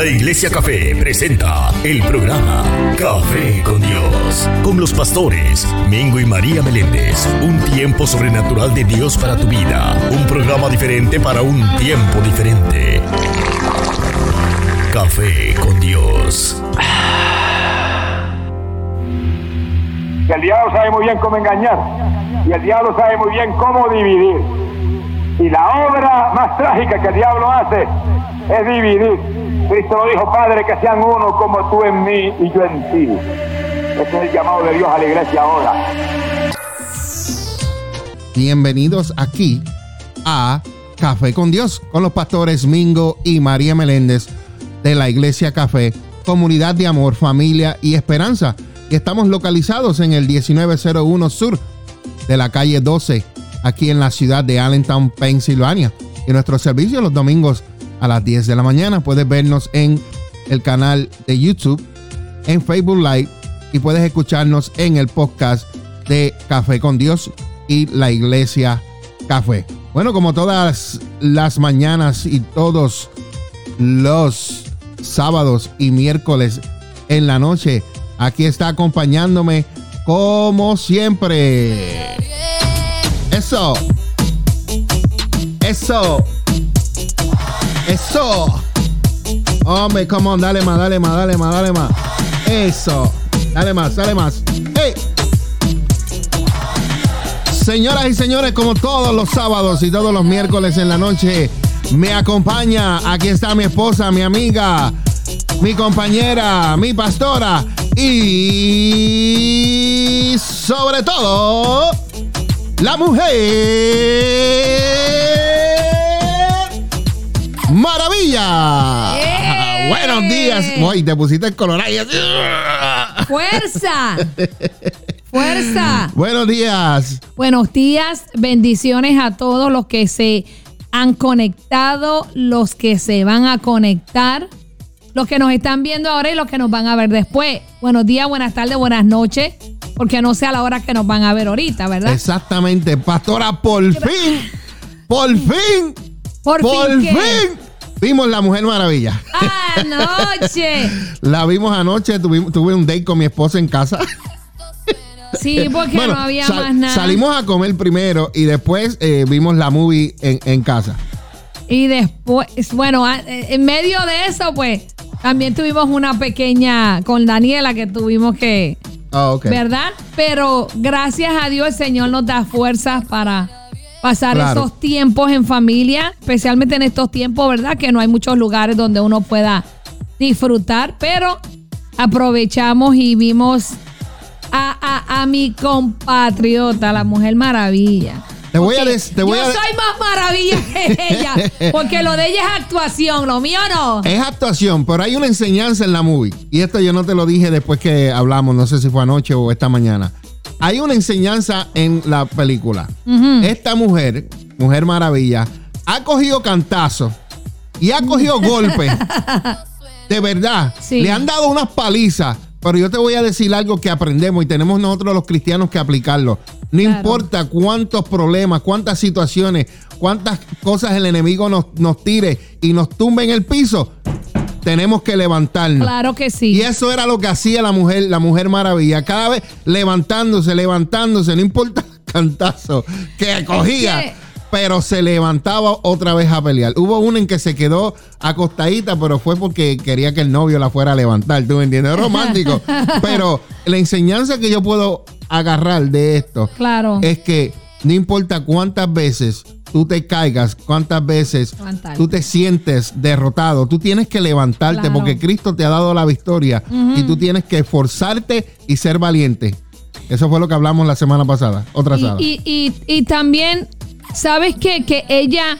La Iglesia Café presenta el programa Café con Dios, con los pastores Mingo y María Meléndez. Un tiempo sobrenatural de Dios para tu vida. Un programa diferente para un tiempo diferente. Café con Dios. el diablo sabe muy bien cómo engañar y el diablo sabe muy bien cómo dividir. Y la obra más trágica que el diablo hace es dividir. Cristo lo dijo, Padre, que sean uno como tú en mí y yo en ti. Ese es el llamado de Dios a la iglesia ahora. Bienvenidos aquí a Café con Dios, con los pastores Mingo y María Meléndez de la Iglesia Café, comunidad de amor, familia y esperanza. Y estamos localizados en el 1901 Sur de la calle 12, aquí en la ciudad de Allentown, Pensilvania. Y nuestro servicio los domingos a las 10 de la mañana. Puedes vernos en el canal de YouTube, en Facebook Live y puedes escucharnos en el podcast de Café con Dios y la Iglesia Café. Bueno, como todas las mañanas y todos los sábados y miércoles en la noche, aquí está acompañándome como siempre. Eso. Eso. Eso. Hombre, come on, dale más, dale más, dale más, dale más. Eso. Dale más, dale más. ¡Hey! Señoras y señores, como todos los sábados y todos los miércoles en la noche, me acompaña. Aquí está mi esposa, mi amiga, mi compañera, mi pastora y sobre todo la mujer maravilla. ¡Eh! Buenos días. Te pusiste el color ahí. ¡Fuerza! ¡Fuerza! Buenos días. Buenos días, bendiciones a todos los que se han conectado, los que se van a conectar, los que nos están viendo ahora y los que nos van a ver después. Buenos días, buenas tardes, buenas noches, porque no sé a la hora que nos van a ver ahorita, ¿verdad? Exactamente, pastora, por fin, por fin, Por, por fin. vimos la Mujer Maravilla. Anoche. La vimos anoche, tuve un date con mi esposa en casa. Sí, porque Bueno, no había sal- más nada. Salimos a comer primero y después eh, vimos la movie en, en casa. Y después, bueno, a- en medio de eso, pues, también tuvimos una pequeña con Daniela que tuvimos que, Ah, ok. ¿verdad? Pero gracias a Dios el Señor nos da fuerzas para pasar Claro. esos tiempos en familia, especialmente en estos tiempos, ¿verdad? Que no hay muchos lugares donde uno pueda disfrutar, pero aprovechamos y vimos a, a- a mi compatriota, la Mujer Maravilla. Te voy a te voy yo a- soy más maravilla que ella, porque lo de ella es actuación, lo mío no. Es actuación, pero hay una enseñanza en la movie. Y esto yo no te lo dije después que hablamos, no sé si fue anoche o esta mañana. Hay una enseñanza en la película. Esta mujer, Mujer Maravilla, ha cogido cantazos y ha cogido golpes. De verdad. Sí. Le han dado unas palizas. Pero yo te voy a decir algo que aprendemos y tenemos nosotros los cristianos que aplicarlo. No Claro. importa cuántos problemas, cuántas situaciones, cuántas cosas el enemigo nos, nos tire y nos tumbe en el piso, tenemos que levantarnos. Claro que sí. Y eso era lo que hacía la mujer, la mujer maravilla. Cada vez levantándose, levantándose, no importa el cantazo que cogía. que- Pero se levantaba otra vez a pelear. Hubo una en que se quedó acostadita, pero fue porque quería que el novio la fuera a levantar. ¿Tú me entiendes? Romántico. pero la enseñanza que yo puedo agarrar de esto Claro. es que no importa cuántas veces tú te caigas, cuántas veces Levantarte. tú te sientes derrotado, tú tienes que levantarte Claro. porque Cristo te ha dado la victoria y tú tienes que esforzarte y ser valiente. Eso fue lo que hablamos la semana pasada, otra Y, sábado. y, y, y también, ¿sabes qué? Que ella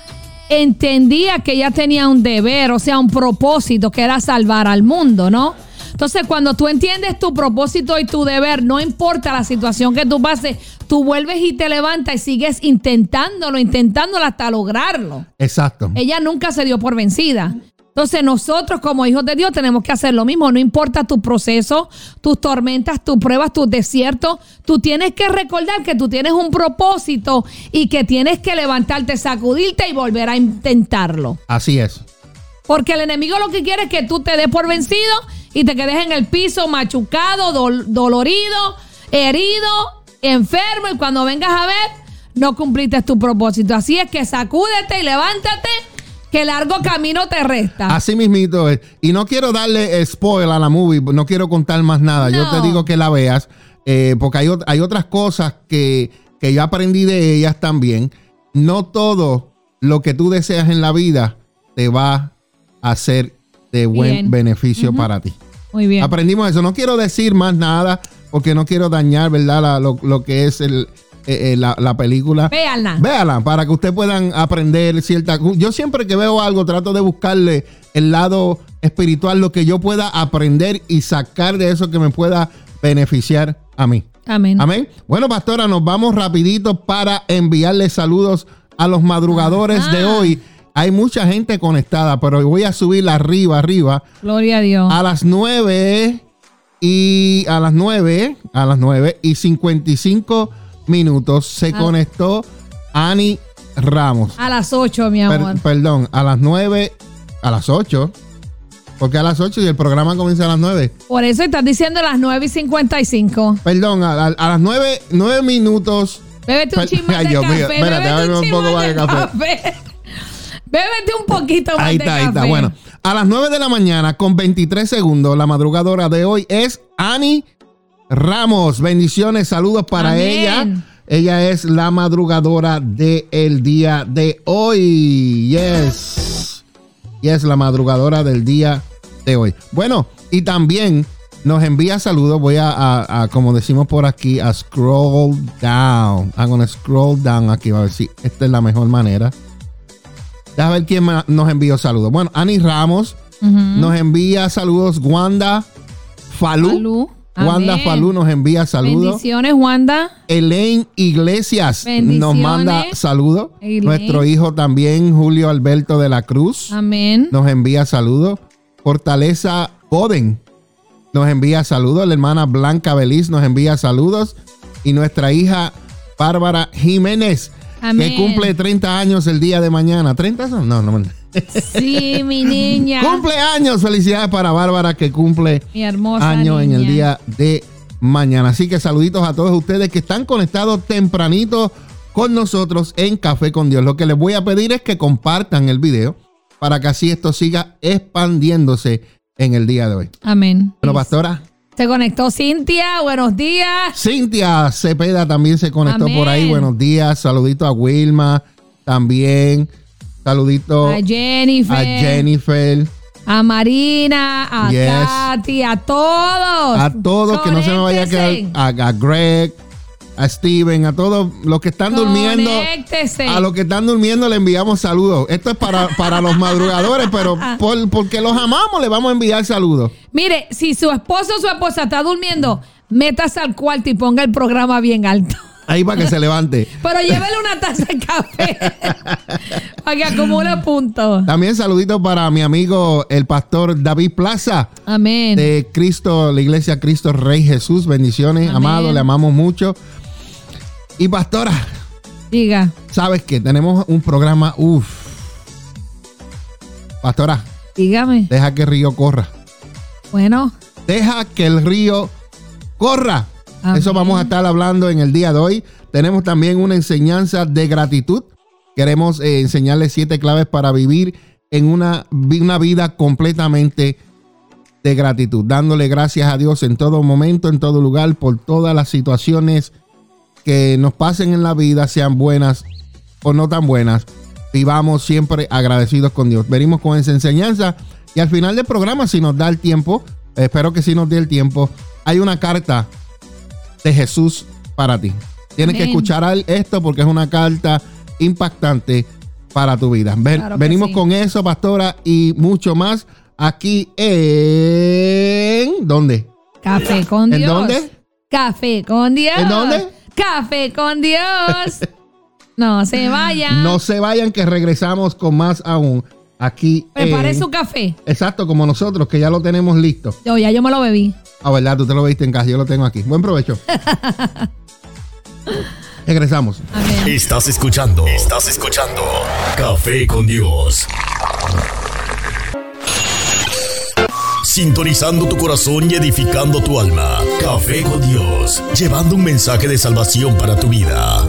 entendía que ella tenía un deber, o sea, un propósito, que era salvar al mundo, ¿no? Entonces, cuando tú entiendes tu propósito y tu deber, no importa la situación que tú pases, tú vuelves y te levantas y sigues intentándolo, intentándolo hasta lograrlo. Exacto. Ella nunca se dio por vencida. Entonces nosotros como hijos de Dios tenemos que hacer lo mismo, no importa tu proceso, tus tormentas, tus pruebas, tus desiertos, tú tienes que recordar que tú tienes un propósito y que tienes que levantarte, sacudirte y volver a intentarlo. Así es. Porque el enemigo lo que quiere es que tú te des por vencido y te quedes en el piso machucado, dol- dolorido, herido, enfermo y cuando vengas a ver no cumpliste tu propósito. Así es que sacúdete y levántate que largo camino te resta. Así mismito es. Y no quiero darle eh, spoil a la movie, no quiero contar más nada. Yo No. te digo que la veas, eh, porque hay, hay otras cosas que, que yo aprendí de ellas también. No todo lo que tú deseas en la vida te va a ser de buen Bien. beneficio para ti. Muy bien. Aprendimos eso. No quiero decir más nada porque no quiero dañar, ¿verdad? La- lo, lo que es el, eh, eh, la, la película. Véanla. Véala para que ustedes puedan aprender cierta. Yo siempre que veo algo trato de buscarle el lado espiritual, lo que yo pueda aprender y sacar de eso que me pueda beneficiar a mí. Amén. Amén. Bueno, pastora, nos vamos rapidito para enviarle saludos a los madrugadores Ajá. de hoy. Hay mucha gente conectada, pero voy a subir arriba, arriba. Gloria a Dios. A las 9 y a las 9, a las 9 y 55 minutos se Ah. conectó Ani Ramos. A las 8, mi Per- amor. perdón, a las 9, a las 8. Porque a las 8 y el programa comienza a las 9. Por eso estás diciendo las 9 y 55. Perdón, a, a- a las 9, 9 minutos. Bébete un Per- chisme de Dios café. mío, espérate, bébete un chisme poco más de café. Bébete un poquito más Ahí de está, ahí está. café. Bueno, a las 9 de la mañana con 23 segundos, la madrugadora de hoy es Ani Ramos. Bendiciones, saludos para Amén. ella. Ella es la madrugadora del día de hoy. Yes. Yes, la madrugadora del día de hoy. Bueno, y también nos envía saludos. Voy a, a- a, como decimos por aquí, a scroll down. I'm gonna scroll down aquí. A ver si esta es la mejor manera. Déjame ver quién nos envió saludos. Bueno, Ani Ramos nos envía saludos. Wanda Falú. Falú. Wanda. Falú nos envía saludos. Bendiciones, Wanda. Elaine Iglesias nos manda saludos. Elaine. Nuestro hijo también, Julio Alberto de la Cruz, Amén. nos envía saludos. Fortaleza Boden nos envía saludos. La hermana Blanca Beliz nos envía saludos. Y nuestra hija Bárbara Jiménez, Amén. que cumple 30 años el día de mañana. ¿30 son? No, no. Sí, mi niña. Cumpleaños. Felicidades para Bárbara que cumple Mi hermosa año en el día de mañana. Así que saluditos a todos ustedes que están conectados tempranito con nosotros en Café con Dios. Lo que les voy a pedir es que compartan el video para que así esto siga expandiéndose en el día de hoy. Amén. Bueno, pastora, Se conectó Cintia. Buenos días. Cintia Cepeda también se conectó Amén. por ahí. Buenos días. Saludito a Wilma también. Saludito A Jennifer. a Jennifer. A Marina. A Yes. Katy. A todos. A todos, que no se me vaya a quedar. A, a Greg, a Steven, a todos los que están durmiendo. Conéctese. A los que están durmiendo le enviamos saludos. Esto es para, para los madrugadores, pero por- porque los amamos le vamos a enviar saludos. Mire, si su esposo o su esposa está durmiendo, métase al cuarto y ponga el programa bien alto. Ahí para que se levante. Pero llévele una taza de café para que acumule puntos. También saluditos para mi amigo el pastor David Plaza Amén. de Cristo, la iglesia Cristo Rey Jesús. Bendiciones, Amén. amado, le amamos mucho. Y pastora, Diga, sabes que tenemos un programa, uff. Pastora, dígame. deja que el río corra. Bueno, Deja que el río corra. Amén. Eso vamos a estar hablando en el día de hoy. Tenemos también una enseñanza de gratitud. Queremos eh, enseñarles siete claves para vivir en una, una vida completamente de gratitud, dándole gracias a Dios en todo momento, en todo lugar, por todas las situaciones que nos pasen en la vida, sean buenas o no tan buenas. Vivamos siempre agradecidos con Dios. Venimos con esa enseñanza y al final del programa, si nos da el tiempo, espero que si nos dé el tiempo, hay una carta de Jesús para ti. Tienes que escuchar esto porque es una carta impactante para tu vida. Ven- Claro venimos sí. con eso, pastora, y mucho más aquí en... ¿Dónde? café con ¿En Dios. dónde? Café con Dios. ¿En dónde? Café con Dios. no se vayan. No se vayan que regresamos con más aún aquí. Prepare en- su café. Exacto, como nosotros, que ya lo tenemos listo. Yo ya yo me lo bebí. Ah, verdad, tú te lo viste en casa, yo lo tengo aquí. Buen provecho. regresamos. Amén. Estás escuchando. Estás escuchando. Café con Dios. sintonizando tu corazón y edificando tu alma. Café con Dios, llevando un mensaje de salvación para tu vida.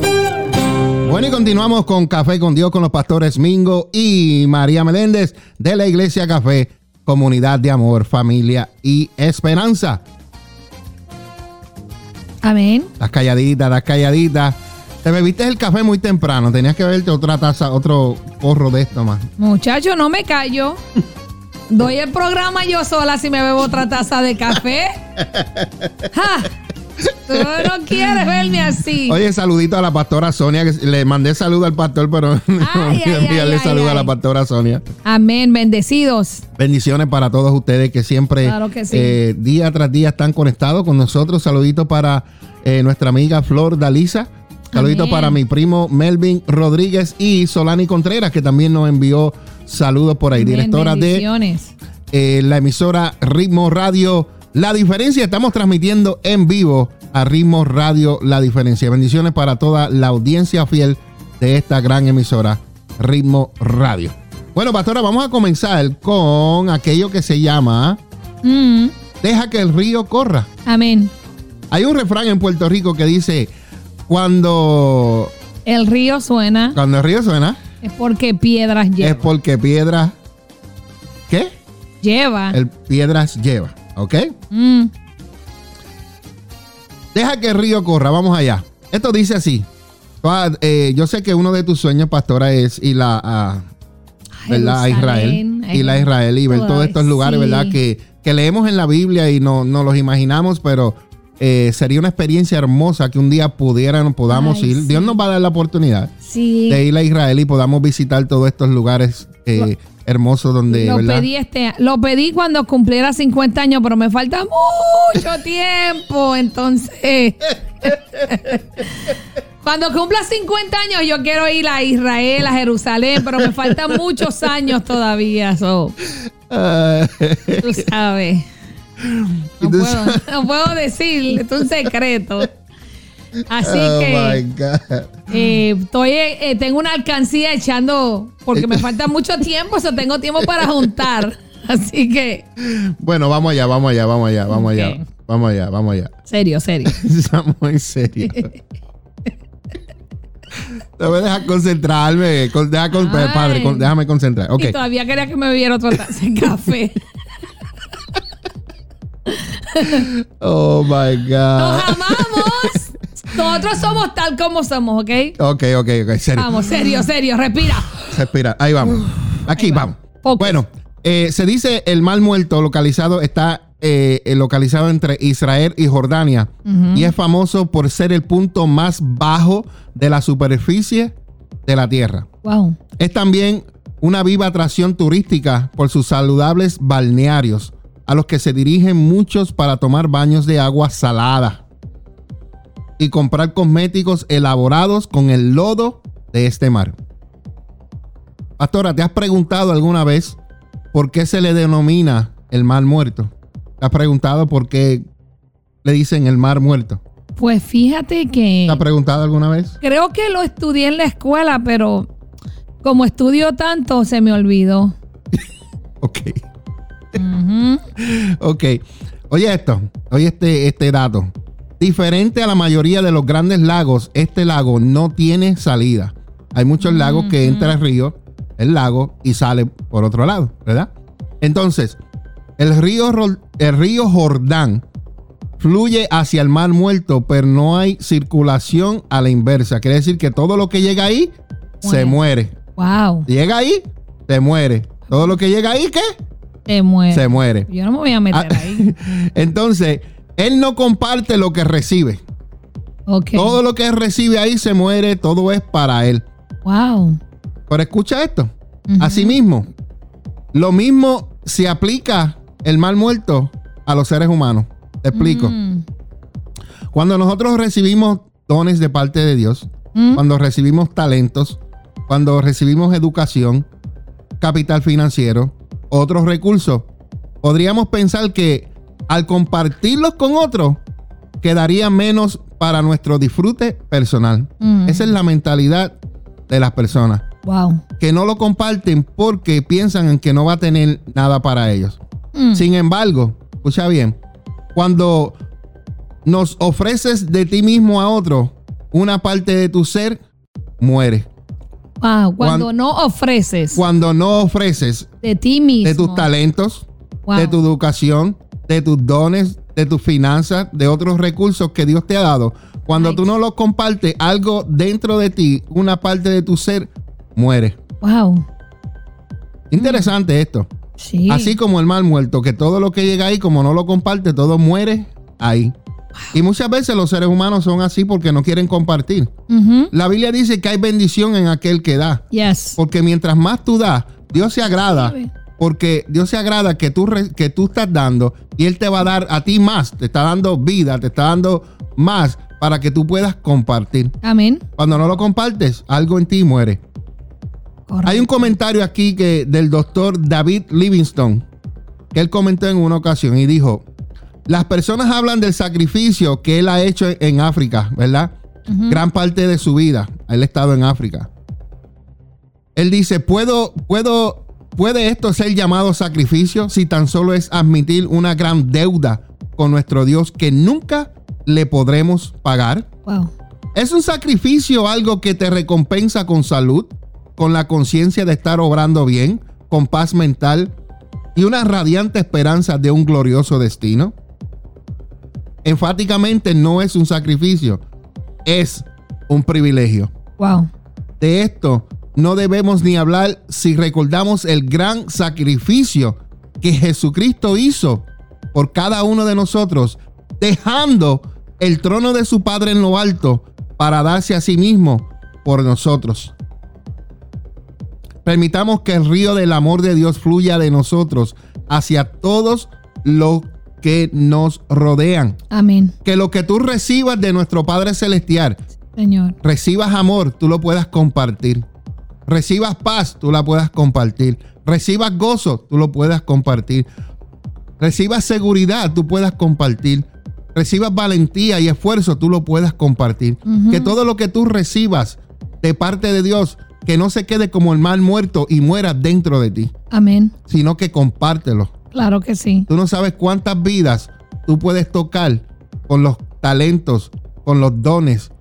Bueno, y continuamos con Café con Dios con los pastores Mingo y María Meléndez de la Iglesia Café, comunidad de amor, familia y esperanza. Amén. Las calladitas, las calladitas. Te bebiste el café muy temprano. Tenías que beberte otra taza, otro porro de esto más. Muchacho, no me callo. Doy el programa yo sola si me bebo otra taza de café. ¡Ja! Tú no quieres verme así. Oye, saludito a la pastora Sonia, que le mandé saludo al pastor, pero no Ay, olvidé ay, enviarle ay, saludo a la pastora Sonia. Amén, bendecidos. Bendiciones para todos ustedes que siempre Claro que sí. eh, día tras día están conectados con nosotros. Saludito para eh, nuestra amiga Flor Dalisa. Saludito Amén. para mi primo Melvin Rodríguez y Solani Contreras, que también nos envió saludos por ahí. Amén, Directora de eh, la emisora Ritmo Radio La Diferencia. Estamos transmitiendo en vivo a Ritmo Radio La Diferencia. Bendiciones para toda la audiencia fiel de esta gran emisora Ritmo Radio. Bueno, pastora, vamos a comenzar con aquello que se llama Mm, Deja que el río corra. amén. Hay un refrán en Puerto Rico que dice, cuando, El río suena cuando el río suena, es porque piedras es lleva. porque piedras, ¿qué? Lleva. El piedras lleva, ¿ok? Mm, Deja que el río corra, vamos allá. Esto dice así. Toda- eh, yo sé que uno de tus sueños, pastora, es ir a, a- ¿verdad? a Israel. Ir a Israel y ver Ay, todos estos lugares, sí. ¿verdad? Que, que leemos en la Biblia y no, no los imaginamos, pero eh, sería una experiencia hermosa que un día pudieran, podamos Ay, ir. sí. Dios nos va a dar la oportunidad Sí. de ir a Israel y podamos visitar todos estos lugares eh, hermosos donde, Lo ¿verdad? pedí este, lo pedí cuando cumpliera 50 años, pero me falta mucho tiempo. Entonces, cuando cumpla 50 años, yo quiero ir a Israel, a Jerusalén, pero me faltan muchos años todavía. So, Ah, tú sabes. No puedo, no puedo decir, es un secreto. Así oh que my God. eh, estoy, eh, tengo una alcancía echando, porque me falta mucho tiempo, eso tengo tiempo para juntar. Así que, Bueno, vamos allá, vamos allá, vamos allá, vamos allá. Vamos allá, vamos allá. serio, serio. Estamos en serio. Te voy a dejar concentrarme. con- deja con- Ay. padre, con- déjame concentrar. Ok. Y todavía quería que me bebiera otra taza de café. Oh my ¡Nos God. amamos! Nosotros somos tal como somos, ¿ok? Ok, ok, ok. Serio. Vamos, serio, serio, respira. Respira. Ahí vamos. Aquí ahí vamos. Bueno, eh, se dice el mal muerto localizado está eh, eh, localizado entre Israel y Jordania y es famoso por ser el punto más bajo de la superficie de la tierra. Wow. Es también una viva atracción turística por sus saludables balnearios, a los que se dirigen muchos para tomar baños de agua salada y comprar cosméticos elaborados con el lodo de este mar. Pastora, ¿te has preguntado alguna vez por qué se le denomina el mar muerto? ¿Te has preguntado por qué le dicen el mar muerto? Pues fíjate que ¿Te has preguntado alguna vez? creo que lo estudié en la escuela, pero como estudio tanto, se me olvidó. Ok. Ok. Oye esto, oye este, este dato. Diferente a la mayoría de los grandes lagos, este lago no tiene salida. Hay muchos lagos que entra el río, el lago, y sale por otro lado, ¿verdad? Entonces, el río, el río Jordán fluye hacia el mar muerto, pero no hay circulación a la inversa. Quiere decir que todo lo que llega ahí se muere. Wow. Llega ahí, se muere. Todo lo que llega ahí, ¿qué? Te muere. Se muere. Yo no me voy a meter Ah, ahí. Entonces, él no comparte lo que recibe. Todo lo que él recibe ahí se muere, todo es para él. Wow. Pero escucha esto. Asimismo, lo mismo se aplica el mal muerto a los seres humanos. Te explico. Mm. Cuando nosotros recibimos dones de parte de Dios, Mm. cuando recibimos talentos, cuando recibimos educación, capital financiero, otros recursos, podríamos pensar que al compartirlos con otros, quedaría menos para nuestro disfrute personal. Mm. Esa es la mentalidad de las personas, Wow. que no lo comparten porque piensan en que no va a tener nada para ellos. Mm. Sin embargo, escucha bien, cuando nos ofreces de ti mismo a otro, una parte de tu ser muere. Wow, cuando Cuan- no ofreces Cuando no ofreces de ti mismo. de tus talentos, Wow. de tu educación, de tus dones, de tus finanzas, de otros recursos que Dios te ha dado. Cuando Ay. tú no los compartes, algo dentro de ti, una parte de tu ser, muere. Wow. Interesante esto. Sí. Así como el mal muerto, que todo lo que llega ahí, como no lo comparte, todo muere ahí. Y muchas veces los seres humanos son así porque no quieren compartir. La Biblia dice que hay bendición en aquel que da. Yes. Porque mientras más tú das, Dios se agrada. Porque Dios se agrada que tú, que tú estás dando y Él te va a dar a ti más. Te está dando vida, te está dando más para que tú puedas compartir. Amén. Cuando no lo compartes, algo en ti muere. Correcto. Hay un comentario aquí que, del doctor David Livingstone que él comentó en una ocasión y dijo, las personas hablan del sacrificio que él ha hecho en, en África, ¿verdad? Gran parte de su vida, él ha estado en África. Él dice, ¿puedo, puedo, ¿puede esto ser llamado sacrificio si tan solo es admitir una gran deuda con nuestro Dios que nunca le podremos pagar? Wow. ¿Es un sacrificio algo que te recompensa con salud, con la conciencia de estar obrando bien, con paz mental y una radiante esperanza de un glorioso destino? Enfáticamente no es un sacrificio, es un privilegio. Wow. De esto no debemos ni hablar si recordamos el gran sacrificio que Jesucristo hizo por cada uno de nosotros, dejando el trono de su Padre en lo alto para darse a sí mismo por nosotros. Permitamos que el río del amor de Dios fluya de nosotros hacia todos los que nos rodean. Amén. Que lo que tú recibas de nuestro Padre Celestial Señor. recibas amor, tú lo puedas compartir. Recibas paz, tú la puedas compartir. Recibas gozo, tú lo puedas compartir. Recibas seguridad, tú puedas compartir. Recibas valentía y esfuerzo, tú lo puedas compartir. Que todo lo que tú recibas de parte de Dios, que no se quede como el mal muerto y muera dentro de ti, Amén. sino que compártelo. Claro que sí. Tú no sabes cuántas vidas tú puedes tocar con los talentos, con los dones,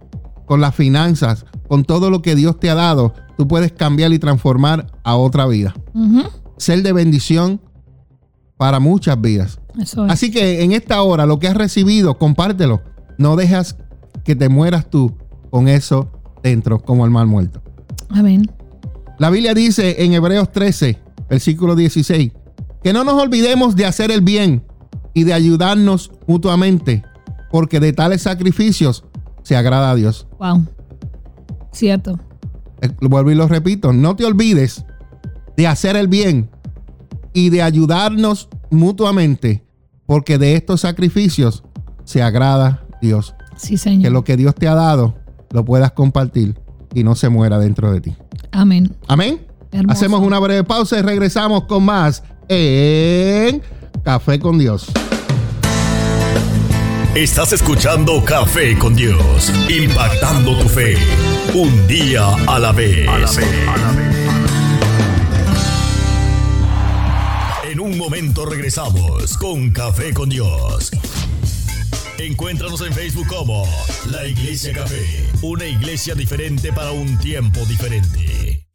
con las finanzas, con todo lo que Dios te ha dado. Tú puedes cambiar y transformar a otra vida. Ser de bendición para muchas vidas. Eso es. Así que en esta hora, lo que has recibido, compártelo. No dejas que te mueras tú con eso dentro, como el mal muerto. Amén. La Biblia dice en Hebreos 13, versículo 16, que no nos olvidemos de hacer el bien y de ayudarnos mutuamente, porque de tales sacrificios se agrada a Dios. Wow. Cierto. Eh, vuelvo y lo repito, no te olvides de hacer el bien y de ayudarnos mutuamente, porque de estos sacrificios se agrada Dios. Sí, Señor. Que lo que Dios te ha dado lo puedas compartir y no se muera dentro de ti. Amén. Amén. Hermoso. Hacemos una breve pausa y regresamos con más en Café con Dios. Estás escuchando Café con Dios, impactando tu fe, un día a la vez. En un momento regresamos con Café con Dios. Encuéntranos en Facebook como La Iglesia Café, una iglesia diferente para un tiempo diferente.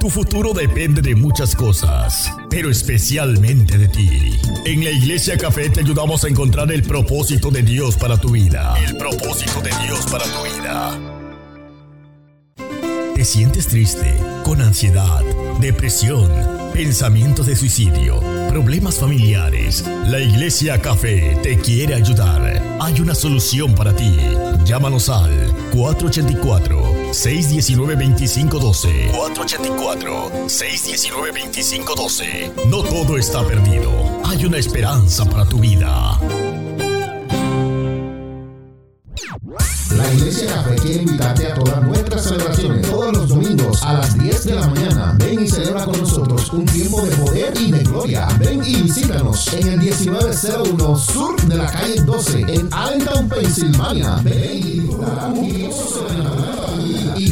Tu futuro depende de muchas cosas, pero especialmente de ti. En la Iglesia Café te ayudamos a encontrar el propósito de Dios para tu vida. El propósito de Dios para tu vida. ¿Te sientes triste, con ansiedad, depresión, pensamientos de suicidio, problemas familiares? La Iglesia Café te quiere ayudar. Hay una solución para ti. Llámanos al 484-619-2512. 484-619-2512. No todo está perdido. Hay una esperanza para tu vida. La Iglesia Café quiere invitarte a todas nuestras celebraciones todos los domingos a las 10 de la mañana. Ven y celebra con nosotros un tiempo de poder y de gloria. Ven y visítanos en el 1901 Sur de la calle 12 en Allentown, Pensilvania. Ven y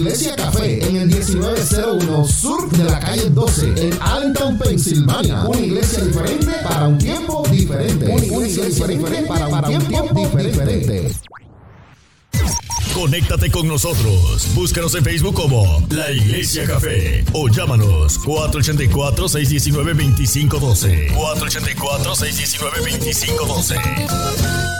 Iglesia Café en el 1901 Sur de la calle 12 en Allentown, Pensilvania. Una iglesia diferente para un tiempo diferente. Una iglesia diferente para un tiempo diferente. Conéctate con nosotros. Búscanos en Facebook como La Iglesia Café o llámanos 484-619-2512. 484-619-2512.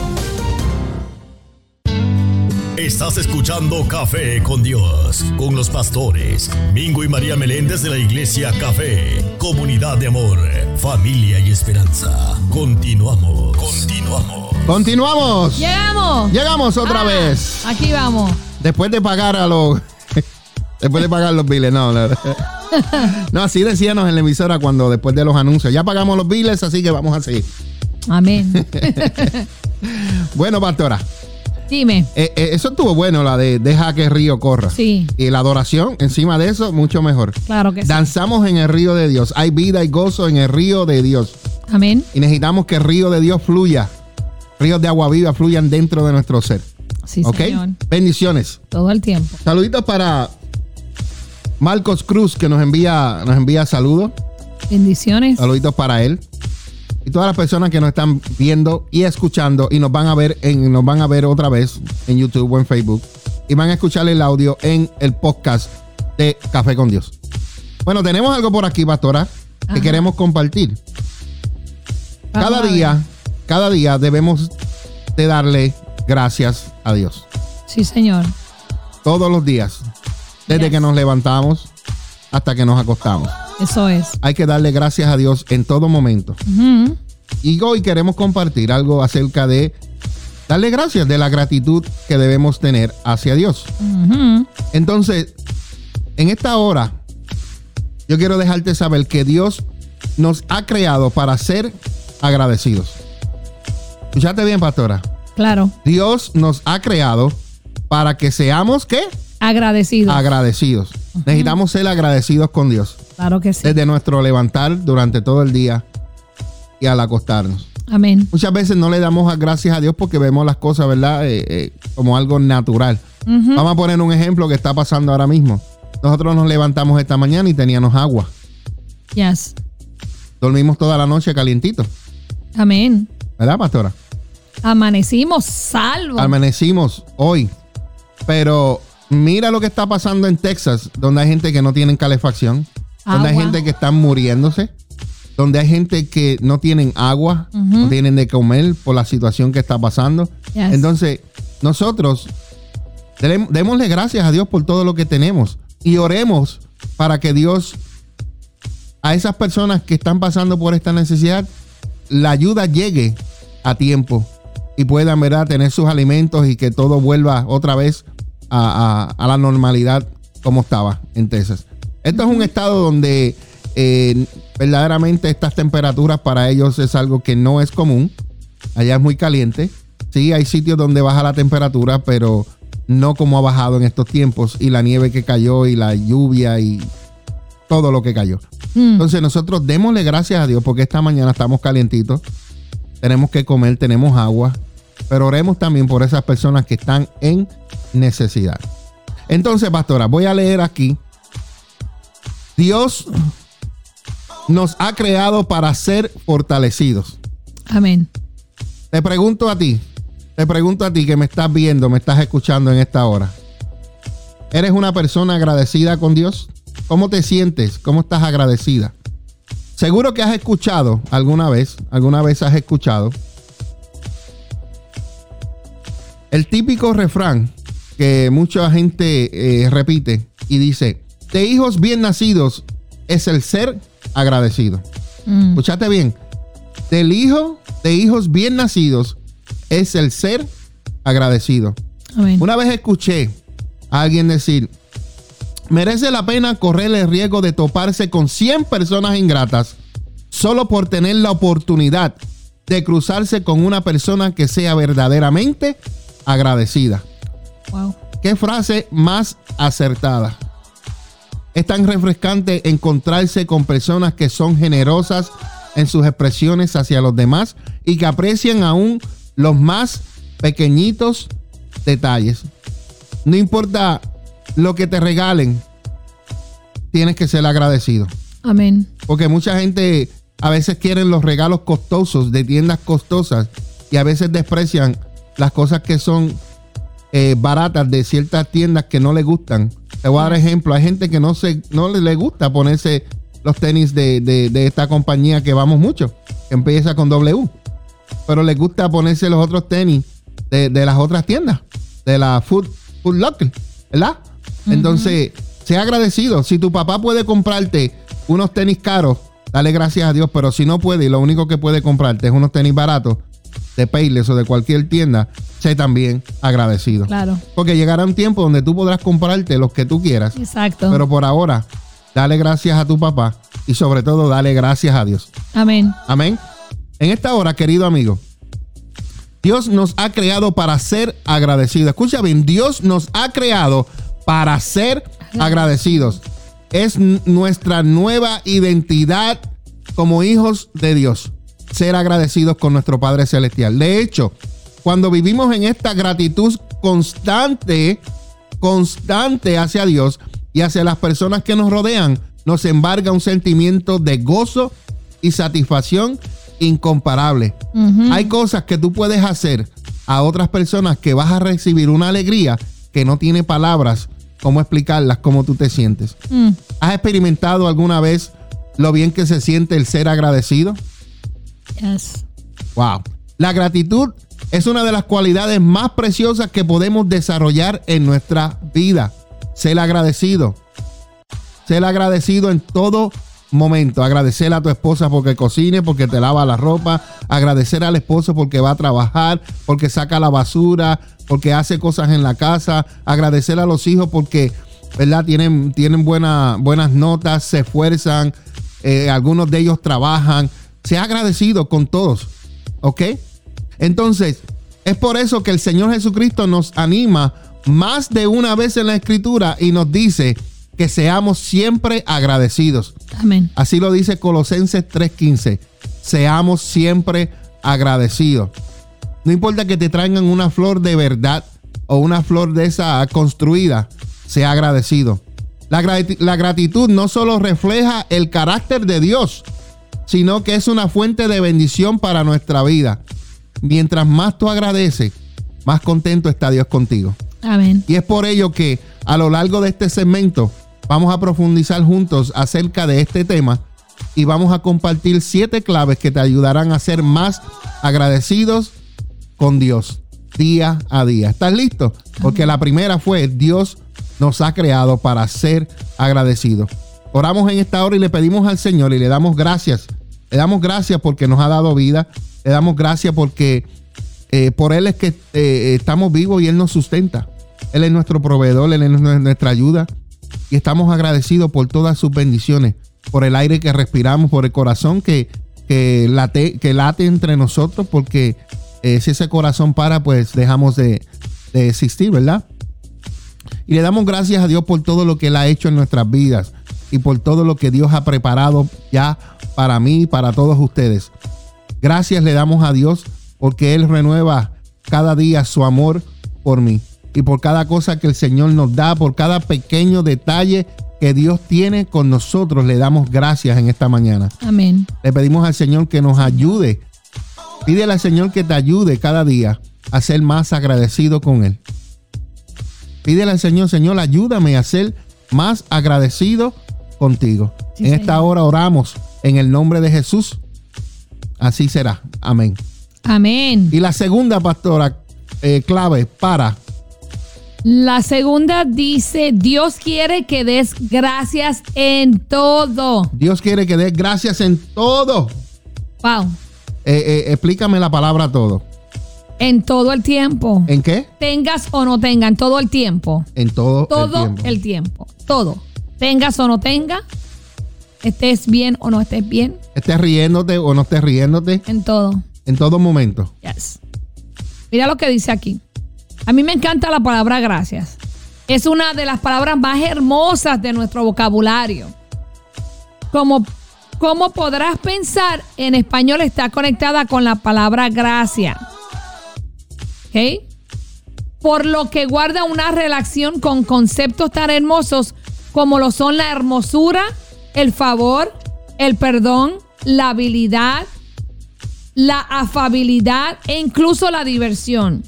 Estás escuchando Café con Dios, con los pastores Mingo y María Meléndez de la Iglesia Café, comunidad de amor, familia y esperanza. Continuamos, continuamos. Continuamos. Llegamos. Llegamos otra Ah, vez. Aquí vamos. Después de pagar a los. después de pagar los biles, no, no. No, así decíamos en la emisora cuando después de los anuncios. Ya pagamos los biles, así que vamos a seguir. Amén. Bueno, pastora, Dime. eh, eh, eso estuvo bueno, la de deja que el río corra. Sí. Y la adoración, encima de eso, mucho mejor. Claro que sí. Danzamos en el río de Dios. Hay vida y gozo en el río de Dios. Amén. Y necesitamos que el río de Dios fluya. Ríos de agua viva fluyan dentro de nuestro ser. Sí, ¿Ok? señor. Bendiciones. Todo el tiempo. Saluditos para Marcos Cruz, que nos envía, nos envía saludos. Bendiciones. Saluditos para él. Y todas las personas que nos están viendo y escuchando y nos van a ver en, nos van a ver otra vez en YouTube o en Facebook. Y van a escuchar el audio en el podcast de Café con Dios. Bueno, tenemos algo por aquí, pastora, que queremos compartir. Vamos Cada día, cada día debemos de darle gracias a Dios. Sí, señor. Todos los días. Desde Yes. que nos levantamos hasta que nos acostamos. Eso es. Hay que darle gracias a Dios en todo momento. Y hoy queremos compartir algo acerca de darle gracias, de la gratitud que debemos tener hacia Dios. Entonces, en esta hora, yo quiero dejarte saber que Dios nos ha creado para ser agradecidos. Escuchate bien, pastora. Claro. Dios nos ha creado para que seamos, ¿qué? Agradecido. Agradecidos. Necesitamos ser agradecidos con Dios. Claro que sí. Desde nuestro levantar durante todo el día y al acostarnos. Amén. Muchas veces no le damos gracias a Dios porque vemos las cosas, ¿verdad? Eh, eh, como algo natural. Vamos a poner un ejemplo que está pasando ahora mismo. Nosotros nos levantamos esta mañana y teníamos agua. Yes. Dormimos toda la noche calientito. Amén. ¿Verdad, pastora? Amanecimos salvos. Amanecimos hoy. Pero mira lo que está pasando en Texas, donde hay gente que no tienen calefacción, donde hay Agua. gente que están muriéndose, donde hay gente que no tienen agua, no tienen de comer por la situación que está pasando. Yes. Entonces, nosotros démosle gracias a Dios por todo lo que tenemos y oremos para que Dios a esas personas que están pasando por esta necesidad, la ayuda llegue a tiempo y puedan ¿verdad? tener sus alimentos y que todo vuelva otra vez a, a- a la normalidad como estaba en Texas. Esto es un estado donde eh, verdaderamente estas temperaturas para ellos es algo que no es común. Allá es muy caliente. Sí, hay sitios donde baja la temperatura, pero no como ha bajado en estos tiempos. Y la nieve que cayó y la lluvia y todo lo que cayó. Mm. Entonces nosotros démosle gracias a Dios porque esta mañana estamos calientitos. Tenemos que comer, tenemos agua. Pero oremos también por esas personas que están en necesidad. Entonces, pastora, voy a leer aquí. Dios nos ha creado para ser fortalecidos. Amén. Te pregunto a ti, te pregunto a ti que me estás viendo, me estás escuchando en esta hora. ¿Eres una persona agradecida con Dios? ¿Cómo te sientes? ¿Cómo estás agradecida? Seguro que has escuchado alguna vez, alguna vez has escuchado el típico refrán que mucha gente eh, repite y dice, de hijos bien nacidos es el ser agradecido. Mm. Escuchate bien. Del hijo de hijos bien nacidos es el ser agradecido. Amén. Una vez escuché a alguien decir, merece la pena correr el riesgo de toparse con 100 personas ingratas solo por tener la oportunidad de cruzarse con una persona que sea verdaderamente agradecida. Wow. ¿Qué frase más acertada? Es tan refrescante encontrarse con personas que son generosas en sus expresiones hacia los demás y que aprecian aún los más pequeñitos detalles. No importa lo que te regalen, tienes que ser agradecido. Amén. Porque mucha gente a veces quieren los regalos costosos de tiendas costosas y a veces desprecian las cosas que son eh, baratas de ciertas tiendas que no les gustan. Te voy a dar ejemplo. Hay gente que no, se, no le, le gusta ponerse los tenis de, de- de esta compañía que vamos mucho, que empieza con W. Pero les gusta ponerse los otros tenis de, de las otras tiendas, de la Food, food Locker, ¿verdad? Entonces, sea agradecido. Si tu papá puede comprarte unos tenis caros, dale gracias a Dios. Pero si no puede y lo único que puede comprarte es unos tenis baratos de Payless o de cualquier tienda, sé también agradecido. Claro. Porque llegará un tiempo donde tú podrás comprarte los que tú quieras. Exacto. Pero por ahora, dale gracias a tu papá y sobre todo dale gracias a Dios. Amén. Amén. En esta hora, querido amigo, Dios nos ha creado para ser agradecidos. Escucha bien, Dios nos ha creado para ser agradecidos. Es nuestra nueva identidad como hijos de Dios. Ser agradecidos con nuestro Padre Celestial. De hecho, cuando vivimos en esta gratitud constante, constante hacia Dios y hacia las personas que nos rodean, nos embarga un sentimiento de gozo y satisfacción incomparable. Hay cosas que tú puedes hacer a otras personas que vas a recibir una alegría que no tiene palabras cómo explicarlas, cómo tú te sientes. Mm. ¿Has experimentado alguna vez lo bien que se siente el ser agradecido? Wow. La gratitud es una de las cualidades más preciosas que podemos desarrollar en nuestra vida. Ser agradecido. Ser agradecido en todo momento. Agradecer a tu esposa porque cocine, porque te lava la ropa. Agradecer al esposo porque va a trabajar, porque saca la basura, porque hace cosas en la casa. Agradecer a los hijos porque, ¿verdad? Tienen, tienen buena- buenas notas, se esfuerzan. eh, algunos de ellos trabajan. Sea agradecido con todos. ¿Ok? Entonces, es por eso que el Señor Jesucristo nos anima más de una vez en la Escritura y nos dice que seamos siempre agradecidos. Amén. Así lo dice Colosenses 3:15. Seamos siempre agradecidos. No importa que te traigan una flor de verdad o una flor de esa construida, sea agradecido. La, la gratitud no solo refleja el carácter de Dios, sino que es una fuente de bendición para nuestra vida. Mientras más tú agradeces, más contento está Dios contigo. Amén. Y es por ello que a lo largo de este segmento vamos a profundizar juntos acerca de este tema y vamos a compartir siete claves que te ayudarán a ser más agradecidos con Dios día a día. ¿Estás listo? Porque la primera fue Dios nos ha creado para ser agradecidos. Oramos en esta hora y le pedimos al Señor y le damos gracias. Le damos gracias porque nos ha dado vida. Le damos gracias porque eh, por Él es que eh, estamos vivos y Él nos sustenta. Él es nuestro proveedor, Él es nu- nuestra ayuda. Y estamos agradecidos por todas sus bendiciones, por el aire que respiramos, por el corazón que, que, late, que late entre nosotros, porque eh, si ese corazón para, pues dejamos de, de existir, ¿verdad? Y le damos gracias a Dios por todo lo que Él ha hecho en nuestras vidas y por todo lo que Dios ha preparado ya para mí y para todos ustedes. Gracias le damos a Dios porque Él renueva cada día su amor por mí y por cada cosa que el Señor nos da, por cada pequeño detalle que Dios tiene con nosotros. Le damos gracias en esta mañana. Amén. Le pedimos al Señor que nos ayude. Pídele al Señor que te ayude cada día a ser más agradecido con Él. Pídele al Señor, Señor, ayúdame a ser más agradecido contigo. Sí, en esta Señor. hora oramos en el nombre de Jesús. Así será. Amén. Amén. Y la segunda, pastora, eh, clave para La segunda dice, Dios quiere que des gracias en todo. Dios quiere que des gracias en todo. Wow. Eh, eh, explícame la palabra todo. En todo el tiempo. ¿En qué? Tengas o no tengan, todo el tiempo. En todo, Todo el tiempo. el tiempo. Todo. Tengas o no tenga, estés bien o no estés bien. Estés riéndote o no estés riéndote. En todo. En todo momento. Yes. Mira lo que dice aquí. A mí me encanta la palabra gracias. Es una de las palabras más hermosas de nuestro vocabulario. Como, como podrás pensar, en español está conectada con la palabra gracia. ¿Ok? Por lo que guarda una relación con conceptos tan hermosos como lo son la hermosura, el favor, el perdón, la habilidad, la afabilidad e incluso la diversión.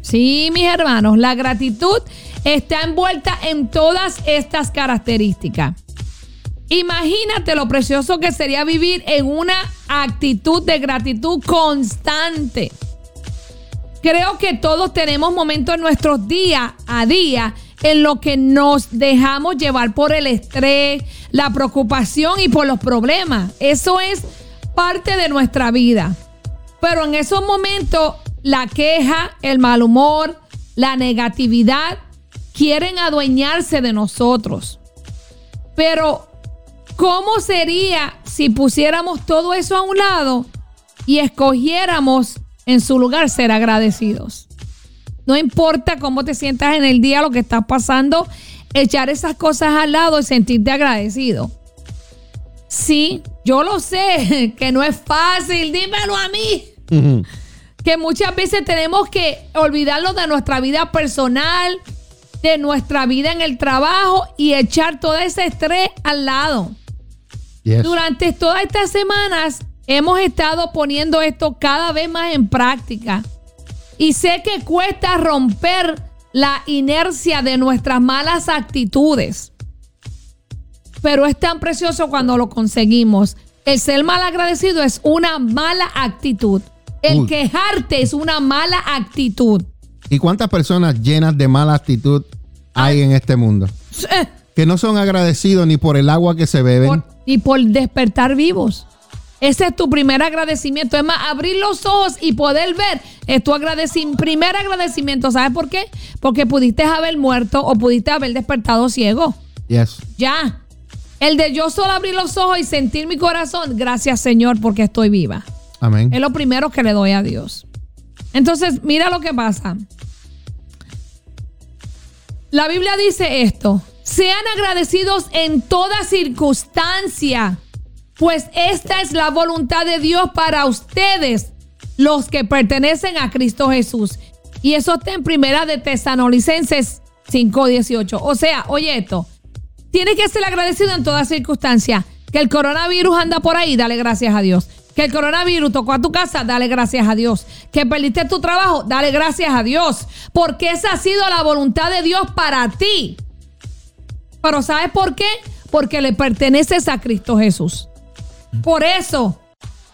Sí, mis hermanos, la gratitud está envuelta en todas estas características. Imagínate lo precioso que sería vivir en una actitud de gratitud constante. Creo que todos tenemos momentos en nuestros días a día en lo que nos dejamos llevar por el estrés, la preocupación y por los problemas. Eso es parte de nuestra vida. Pero en esos momentos, la queja, el mal humor, la negatividad, quieren adueñarse de nosotros. Pero, ¿cómo sería si pusiéramos todo eso a un lado y escogiéramos en su lugar ser agradecidos? No importa cómo te sientas en el día, lo que estás pasando, echar esas cosas al lado y sentirte agradecido. Sí, yo lo sé, que no es fácil, dímelo a mí. Que muchas veces tenemos que olvidarlo de nuestra vida personal, de nuestra vida en el trabajo y echar todo ese estrés al lado. Durante todas estas semanas hemos estado poniendo esto cada vez más en práctica. Y sé que cuesta romper la inercia de nuestras malas actitudes. Pero es tan precioso cuando lo conseguimos. El ser mal agradecido es una mala actitud. El quejarte es una mala actitud. ¿Y cuántas personas llenas de mala actitud hay en este mundo? Que no son agradecidos ni por el agua que se beben. ni por despertar vivos. Ese es tu primer agradecimiento. Es más, abrir los ojos y poder ver es tu primer agradecimiento. ¿Sabes por qué? Porque pudiste haber muerto o pudiste haber despertado ciego. Yes. Ya. El de yo solo abrir los ojos y sentir mi corazón, gracias Señor porque estoy viva. Amén. Es lo primero que le doy a Dios. Entonces, mira lo que pasa. La Biblia dice esto. Sean agradecidos en toda circunstancia pues esta es la voluntad de Dios para ustedes, los que pertenecen a Cristo Jesús. Y eso está en primera de Tesanolicenses 5:18. O sea, oye esto, tienes que ser agradecido en toda circunstancia. Que el coronavirus anda por ahí, dale gracias a Dios. Que el coronavirus tocó a tu casa, dale gracias a Dios. Que perdiste tu trabajo, dale gracias a Dios. Porque esa ha sido la voluntad de Dios para ti. Pero ¿sabes por qué? Porque le perteneces a Cristo Jesús. Por eso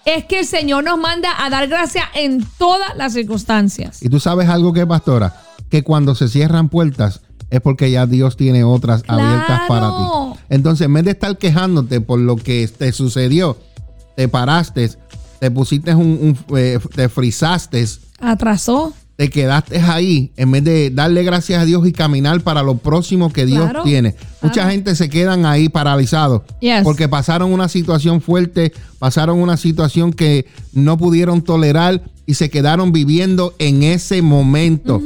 es que el Señor nos manda a dar gracia en todas las circunstancias. Y tú sabes algo que, pastora, que cuando se cierran puertas es porque ya Dios tiene otras abiertas para ti. Entonces, en vez de estar quejándote por lo que te sucedió, te paraste, te pusiste un, eh, te frizaste. Atrasó te quedaste ahí en vez de darle gracias a Dios y caminar para lo próximo que Dios tiene. Mucha gente se quedan ahí paralizados porque pasaron una situación fuerte, pasaron una situación que no pudieron tolerar y se quedaron viviendo en ese momento.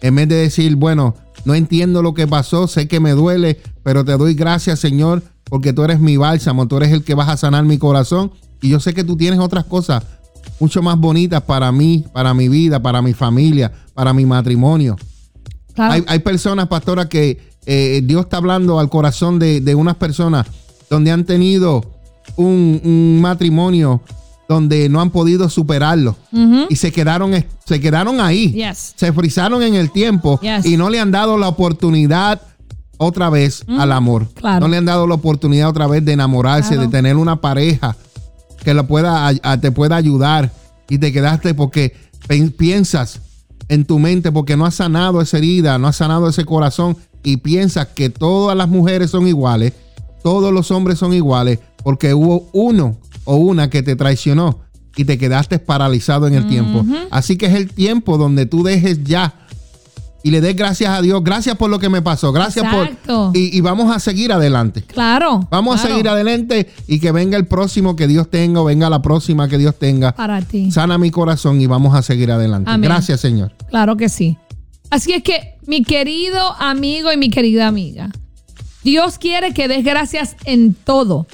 En vez de decir, bueno, no entiendo lo que pasó, sé que me duele, pero te doy gracias, Señor, porque tú eres mi bálsamo, tú eres el que vas a sanar mi corazón y yo sé que tú tienes otras cosas mucho más bonitas para mí, para mi vida, para mi familia, para mi matrimonio. Hay, personas, pastora, que eh, Dios está hablando al corazón de, unas personas donde han tenido un, matrimonio donde no han podido superarlo. Y se quedaron, se quedaron ahí, se frizaron en el tiempo y no le han dado la oportunidad otra vez al amor. No le han dado la oportunidad otra vez de enamorarse, de tener una pareja que la pueda, te pueda ayudar y te quedaste porque piensas en tu mente porque no has sanado esa herida, no has sanado ese corazón y piensas que todas las mujeres son iguales, todos los hombres son iguales porque hubo uno o una que te traicionó y te quedaste paralizado en el tiempo. Así que es el tiempo donde tú dejes ya y le des gracias a Dios. Gracias por lo que me pasó. Gracias Exacto. por. Y, y vamos a seguir adelante. Claro. Vamos claro. a seguir adelante y que venga el próximo que Dios tenga o venga la próxima que Dios tenga. Para ti. Sana mi corazón y vamos a seguir adelante. Amén. Gracias, Señor. Claro que sí. Así es que, mi querido amigo y mi querida amiga, Dios quiere que des gracias en todo,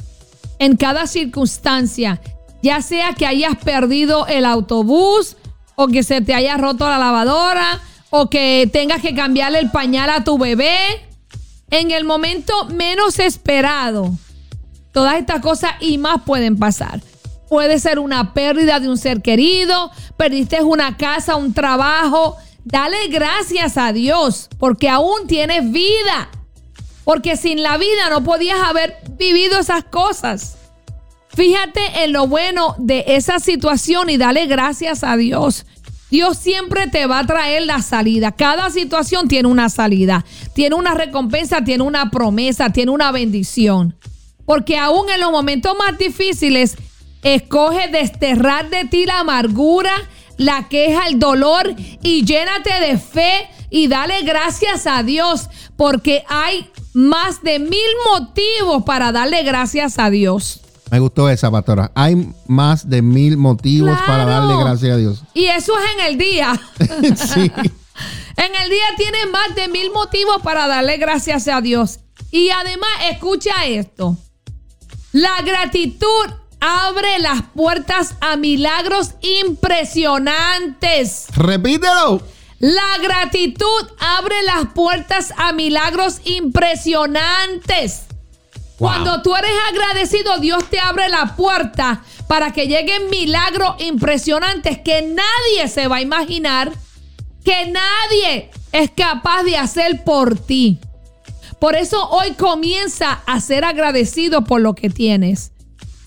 en cada circunstancia, ya sea que hayas perdido el autobús o que se te haya roto la lavadora o que tengas que cambiarle el pañal a tu bebé. En el momento menos esperado, todas estas cosas y más pueden pasar. Puede ser una pérdida de un ser querido, perdiste una casa, un trabajo. Dale gracias a Dios porque aún tienes vida. Porque sin la vida no podías haber vivido esas cosas. Fíjate en lo bueno de esa situación y dale gracias a Dios. Dios siempre te va a traer la salida. Cada situación tiene una salida, tiene una recompensa, tiene una promesa, tiene una bendición. Porque aún en los momentos más difíciles, escoge desterrar de ti la amargura, la queja, el dolor y llénate de fe y dale gracias a Dios porque hay más de mil motivos para darle gracias a Dios. Me gustó esa, pastora. Hay más de mil motivos para darle gracias a Dios. Y eso es en el día. sí. En el día tienes más de mil motivos para darle gracias a Dios. Y además, escucha esto. La gratitud abre las puertas a milagros impresionantes. Repítelo. La gratitud abre las puertas a milagros impresionantes. Wow. Cuando tú eres agradecido, Dios te abre la puerta para que lleguen milagros impresionantes que nadie se va a imaginar, que nadie es capaz de hacer por ti. Por eso hoy comienza a ser agradecido por lo que tienes.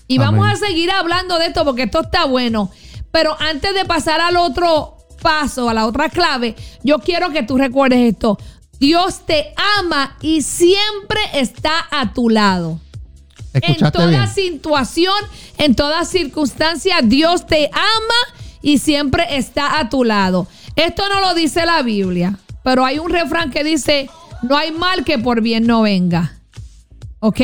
Y vamos a seguir hablando de esto porque esto está bueno. Pero antes de pasar al otro paso, a la otra clave, yo quiero que tú recuerdes esto. Dios te ama y siempre está a tu lado. En toda bien. situación, en toda circunstancia, Dios te ama y siempre está a tu lado. Esto no lo dice la Biblia, pero hay un refrán que dice, no hay mal que por bien no venga. ¿Ok?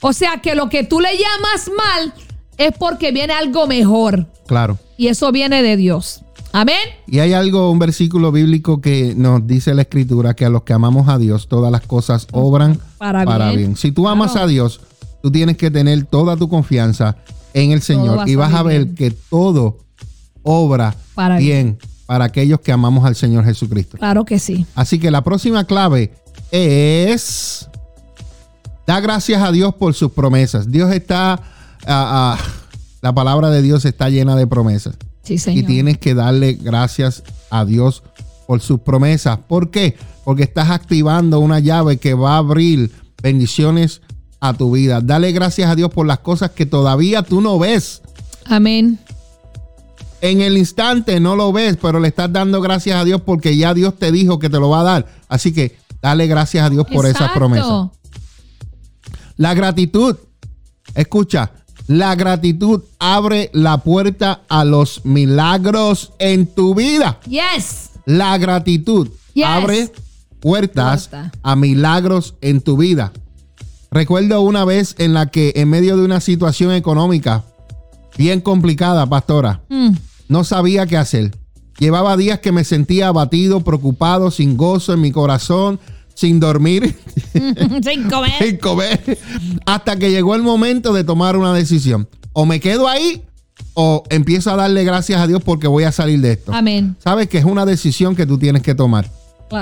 O sea que lo que tú le llamas mal es porque viene algo mejor. Claro. Y eso viene de Dios. Amén. Y hay algo, un versículo bíblico que nos dice la escritura que a los que amamos a Dios todas las cosas obran Para para, bien. bien. Si tú amas Claro. a Dios, tú tienes que tener toda tu confianza en el Señor va y vas a ver bien. que todo obra Para bien para aquellos que amamos al Señor Jesucristo. Claro que sí. Así que la próxima clave es da gracias a Dios por sus promesas. Dios está, ah, ah, la palabra de Dios está llena de promesas. Sí, señor. Y tienes que darle gracias a Dios por sus promesas. ¿Por qué? Porque estás activando una llave que va a abrir bendiciones a tu vida. Dale gracias a Dios por las cosas que todavía tú no ves. Amén. En el instante no lo ves, pero le estás dando gracias a Dios porque ya Dios te dijo que te lo va a dar. Así que dale gracias a Dios por esas Exacto. promesas. La gratitud, escucha, la gratitud abre la puerta a los milagros en tu vida. Yes. La gratitud Yes. abre puertas Puerta. a milagros en tu vida. Recuerdo una vez en la que en medio de una situación económica bien complicada, pastora, Mm. no sabía qué hacer. Llevaba días que me sentía abatido, preocupado, sin gozo en mi corazón, sin dormir, Sin comer. sin comer, hasta que llegó el momento de tomar una decisión. O me quedo ahí o empiezo a darle gracias a Dios porque voy a salir de esto. Amén. Sabes que es una decisión que tú tienes que tomar.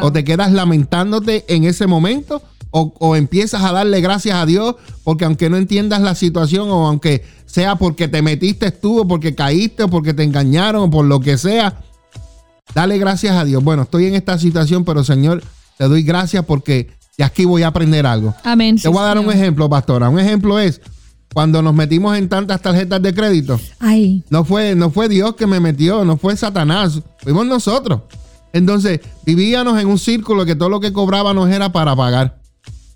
O te quedas lamentándote en ese momento o, o empiezas a darle gracias a Dios porque aunque no entiendas la situación o aunque sea porque te metiste tú o porque caíste o porque te engañaron o por lo que sea, dale gracias a Dios. Bueno, estoy en esta situación, pero Señor, te doy gracias porque de aquí voy a aprender algo. Amén. Te voy a dar un ejemplo, pastora. Un ejemplo es cuando nos metimos en tantas tarjetas de crédito. Ay. No fue, no fue Dios que me metió, no fue Satanás, fuimos nosotros. Entonces, vivíamos en un círculo que todo lo que cobrábamos era para pagar.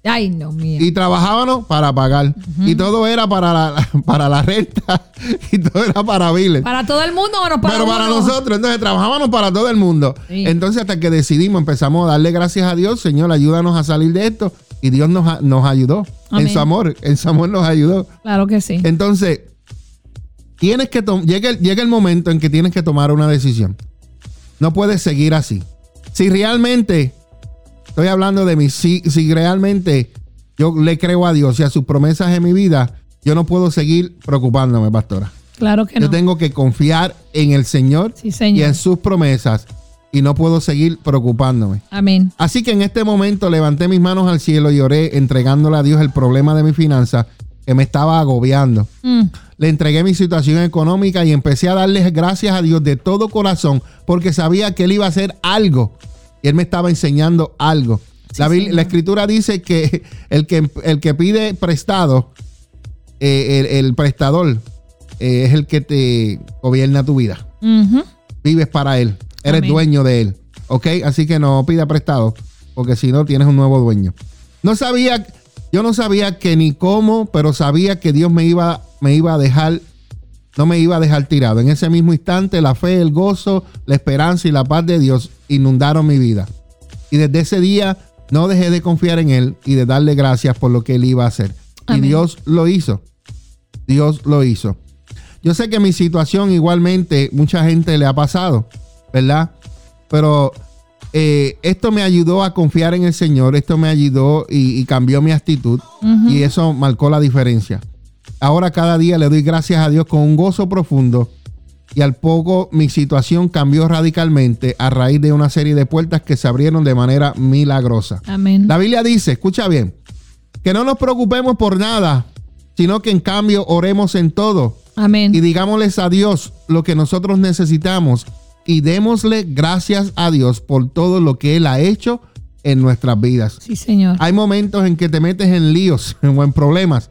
Ay, no, mío. Y trabajábamos para pagar. Y todo era para la, para la renta. Y todo era para biles. ¿Para todo el mundo o no para Pero para uno? nosotros, entonces trabajábamos para todo el mundo. Sí. Entonces, hasta que decidimos, empezamos a darle gracias a Dios, Señor, ayúdanos a salir de esto. Y Dios nos, nos ayudó. Amén. En su amor, en su amor nos ayudó. Claro que sí. Entonces, tienes que llega, el, llega el momento en que tienes que tomar una decisión. No puedes seguir así. Si realmente, estoy hablando de mí, si, si realmente yo le creo a Dios y a sus promesas en mi vida, yo no puedo seguir preocupándome, pastora. Claro que no. Yo tengo que confiar en el Señor Sí, Señor. y en sus promesas y no puedo seguir preocupándome. Amén. Así que en este momento levanté mis manos al cielo y oré entregándole a Dios el problema de mi finanza que me estaba agobiando. Mm. Le entregué mi situación económica y empecé a darles gracias a Dios de todo corazón porque sabía que Él iba a hacer algo y Él me estaba enseñando algo. Sí, la, escritura dice que el que, el que pide prestado, eh, el, el prestador, eh, es el que te gobierna tu vida. Vives para Él, eres Amén. dueño de Él. ¿Ok? Así que no pida prestado porque si no tienes un nuevo dueño. No sabía, yo no sabía que ni cómo, pero sabía que Dios me iba, me iba a dejar, no me iba a dejar tirado. En ese mismo instante, la fe, el gozo, la esperanza y la paz de Dios inundaron mi vida. Y desde ese día no dejé de confiar en Él y de darle gracias por lo que Él iba a hacer. Amén. Y Dios lo hizo. Dios lo hizo. Yo sé que mi situación igualmente mucha gente le ha pasado, ¿verdad? Pero eh, esto me ayudó a confiar en el Señor, esto me ayudó y, y cambió mi actitud y eso marcó la diferencia. Ahora cada día le doy gracias a Dios con un gozo profundo y al poco mi situación cambió radicalmente a raíz de una serie de puertas que se abrieron de manera milagrosa. Amén. La Biblia dice, escucha bien, que no nos preocupemos por nada, sino que en cambio oremos en todo Amén. y digámosles a Dios lo que nosotros necesitamos y démosle gracias a Dios por todo lo que Él ha hecho en nuestras vidas. Sí, Señor. Hay momentos en que te metes en líos o en problemas,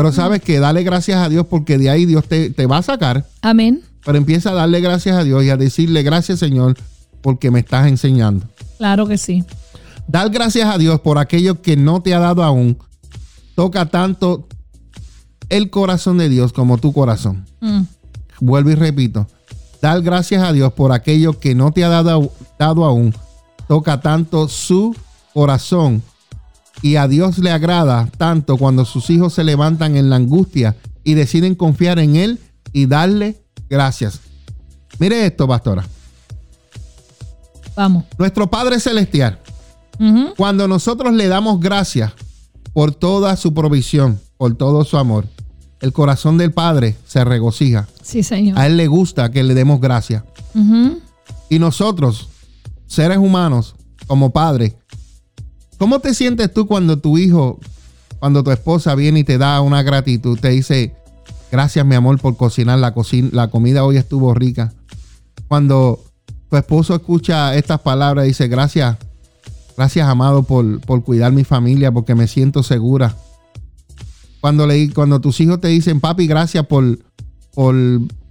pero sabes que dale gracias a Dios porque de ahí Dios te, te va a sacar, Amén. pero empieza a darle gracias a Dios y a decirle gracias Señor porque me estás enseñando. Claro que sí. Dar gracias a Dios por aquello que no te ha dado aún. Toca tanto el corazón de Dios como tu corazón. Mm. Vuelvo y repito. Dar gracias a Dios por aquello que no te ha dado, dado aún. Toca tanto su corazón. Y a Dios le agrada tanto cuando sus hijos se levantan en la angustia y deciden confiar en Él y darle gracias. Mire esto, pastora. Vamos. Nuestro Padre Celestial. Cuando nosotros le damos gracias por toda su provisión, por todo su amor, el corazón del Padre se regocija. Sí, Señor. A Él le gusta que le demos gracias. Y nosotros, seres humanos, como padres, ¿cómo te sientes tú cuando tu hijo, cuando tu esposa viene y te da una gratitud, te dice, gracias mi amor por cocinar, la, cocina, la comida hoy estuvo rica? Cuando tu esposo escucha estas palabras y dice, gracias, gracias amado por, por cuidar mi familia, porque me siento segura. Cuando, le, cuando tus hijos te dicen, papi, gracias por, por,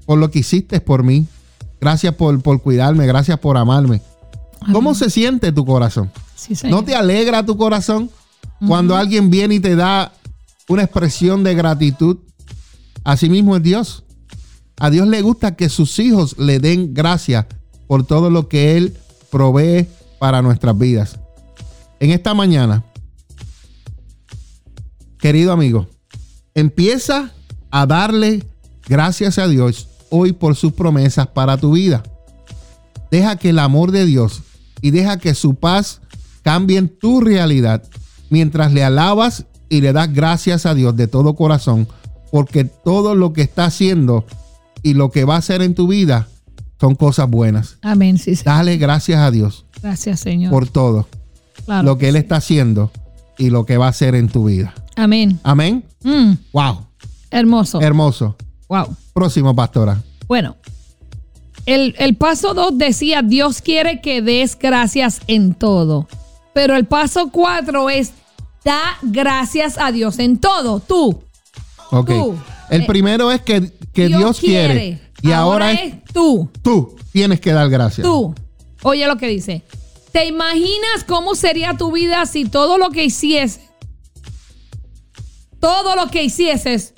por lo que hiciste por mí. Gracias por, por cuidarme, gracias por amarme. ¿Cómo se siente tu corazón? Sí. ¿No te alegra tu corazón cuando alguien viene y te da una expresión de gratitud? Asimismo es Dios. A Dios le gusta que sus hijos le den gracias por todo lo que Él provee para nuestras vidas. En esta mañana, querido amigo, empieza a darle gracias a Dios hoy por sus promesas para tu vida. Deja que el amor de Dios y deja que su paz cambien tu realidad mientras le alabas y le das gracias a Dios de todo corazón, porque todo lo que está haciendo y lo que va a hacer en tu vida son cosas buenas. Amén. Sí, Señor. Dale gracias a Dios Gracias, Señor. por todo Claro lo que Él sí. está haciendo y lo que va a hacer en tu vida. Amén. Amén. Mm. Wow. Hermoso. Hermoso. wow. Próximo, pastora. Bueno, el, el paso 2 decía, Dios quiere que des gracias en todo. Pero el paso 4 es, da gracias a Dios en todo, tú. Ok. Tú. El Eh, primero es que, que Dios, quiere. Y ahora, es tú, tú tienes que dar gracias. tú. Oye lo que dice. ¿Te imaginas cómo sería tu vida si todo lo que hicieses todo lo que hicieses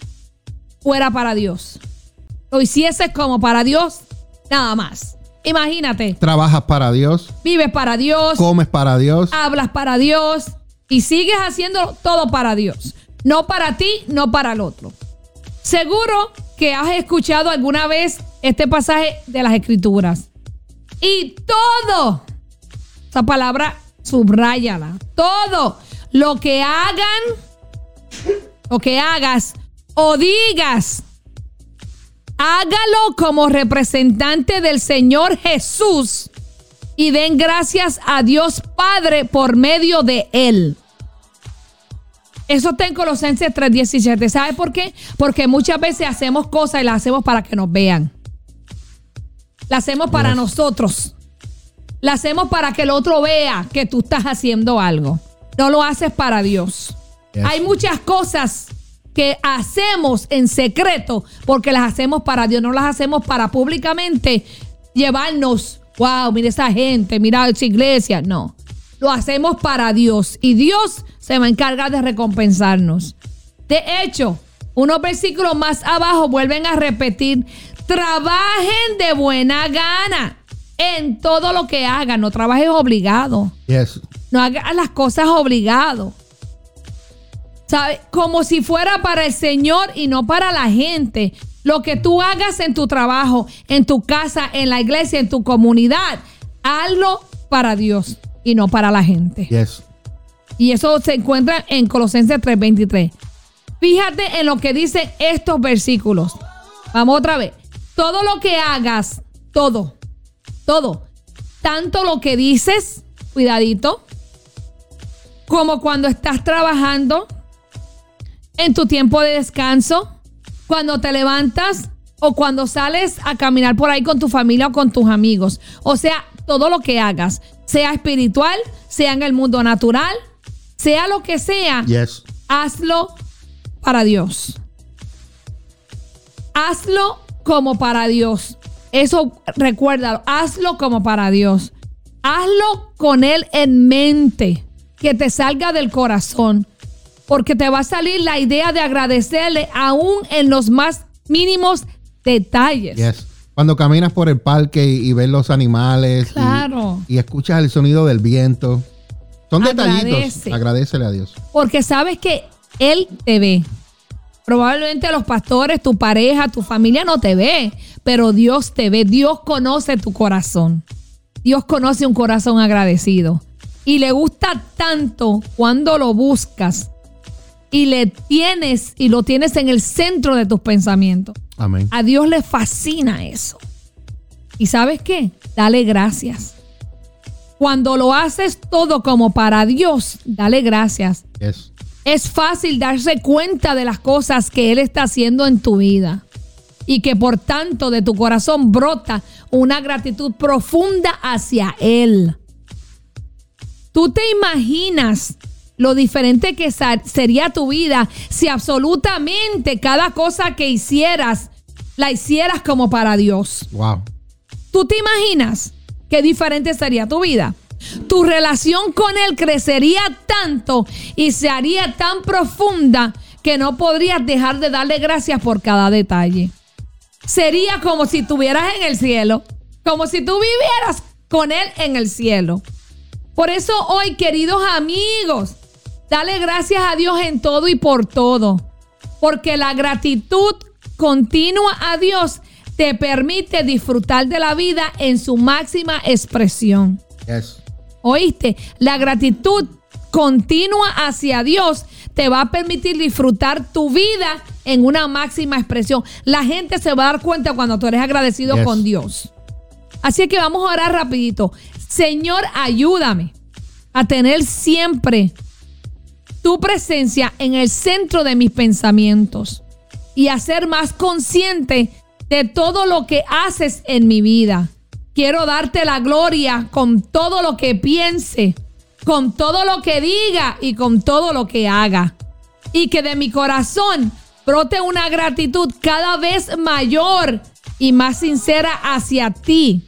fuera para Dios. Lo hicieses como para Dios, nada más. Imagínate, Trabajas para Dios, vives para Dios, comes para Dios. hablas para Dios y sigues haciendo todo para Dios. No para ti, no para el otro. Seguro que has escuchado alguna vez este pasaje de las Escrituras. Y todo, esa palabra, subráyala. Todo lo que hagan, lo que hagas o digas, hágalo como representante del Señor Jesús y den gracias a Dios Padre por medio de Él. Eso está en Colosenses 3:17. ¿Sabe por qué? Porque muchas veces hacemos cosas y las hacemos para que nos vean. Las hacemos para nosotros. Las hacemos para que el otro vea que tú estás haciendo algo. No lo haces para Dios. Hay muchas cosas que hacemos en secreto porque las hacemos para Dios, no las hacemos para públicamente llevarnos, wow, mira esa gente, mira esa iglesia. No, lo hacemos para Dios y Dios se va a encargar de recompensarnos. De hecho, unos versículos más abajo vuelven a repetir, trabajen de buena gana en todo lo que hagan, no trabajes obligado. Yes. No hagas las cosas obligado. ¿Sabe? Como si fuera para el Señor y no para la gente. Lo que tú hagas en tu trabajo, en tu casa, en la iglesia, en tu comunidad, hazlo para Dios y no para la gente. Yes. Y eso se encuentra en Colosenses 3:23. Fíjate en lo que dicen estos versículos. Vamos otra vez. Todo lo que hagas, todo, todo, tanto lo que dices, cuidadito, como cuando estás trabajando, en tu tiempo de descanso, cuando te levantas o cuando sales a caminar por ahí con tu familia o con tus amigos. O sea, todo lo que hagas, sea espiritual, sea en el mundo natural, sea lo que sea, Yes. hazlo para Dios. Hazlo como para Dios. Eso recuérdalo, hazlo como para Dios. Hazlo con Él en mente, que te salga del corazón, porque te va a salir la idea de agradecerle aún en los más mínimos detalles. Yes. Cuando caminas por el parque y, y ves los animales y- Claro. y, escuchas el sonido del viento. Son detallitos. Agradece. Agradecele a Dios. Porque sabes que Él te ve. Probablemente los pastores, tu pareja, tu familia no te ve, pero Dios te ve. Dios conoce tu corazón. Dios conoce un corazón agradecido. Y le gusta tanto cuando lo buscas y le tienes y lo tienes en el centro de tus pensamientos. Amén. A Dios le fascina eso. ¿Y sabes qué? Dale gracias. Cuando lo haces todo como para Dios, dale gracias. Yes. Es fácil darse cuenta de las cosas que Él está haciendo en tu vida y que por tanto de tu corazón brota una gratitud profunda hacia Él. ¿Tú te imaginas lo diferente que sería tu vida si absolutamente cada cosa que hicieras la hicieras como para Dios? Wow. ¿Tú te imaginas qué diferente sería tu vida? Tu relación con Él crecería tanto y se haría tan profunda que no podrías dejar de darle gracias por cada detalle. Sería como si estuvieras en el cielo, como si tú vivieras con Él en el cielo. Por eso hoy, queridos amigos, dale gracias a Dios en todo y por todo. Porque la gratitud continua a Dios te permite disfrutar de la vida en su máxima expresión. Yes. ¿Oíste? La gratitud continua hacia Dios te va a permitir disfrutar tu vida en una máxima expresión. La gente se va a dar cuenta cuando tú eres agradecido Yes. con Dios. Así que vamos a orar rapidito. Señor, ayúdame a tener siempre tu presencia en el centro de mis pensamientos y a ser más consciente de todo lo que haces en mi vida. Quiero darte la gloria con todo lo que piense, con todo lo que diga y con todo lo que haga. Y que de mi corazón brote una gratitud cada vez mayor y más sincera hacia ti.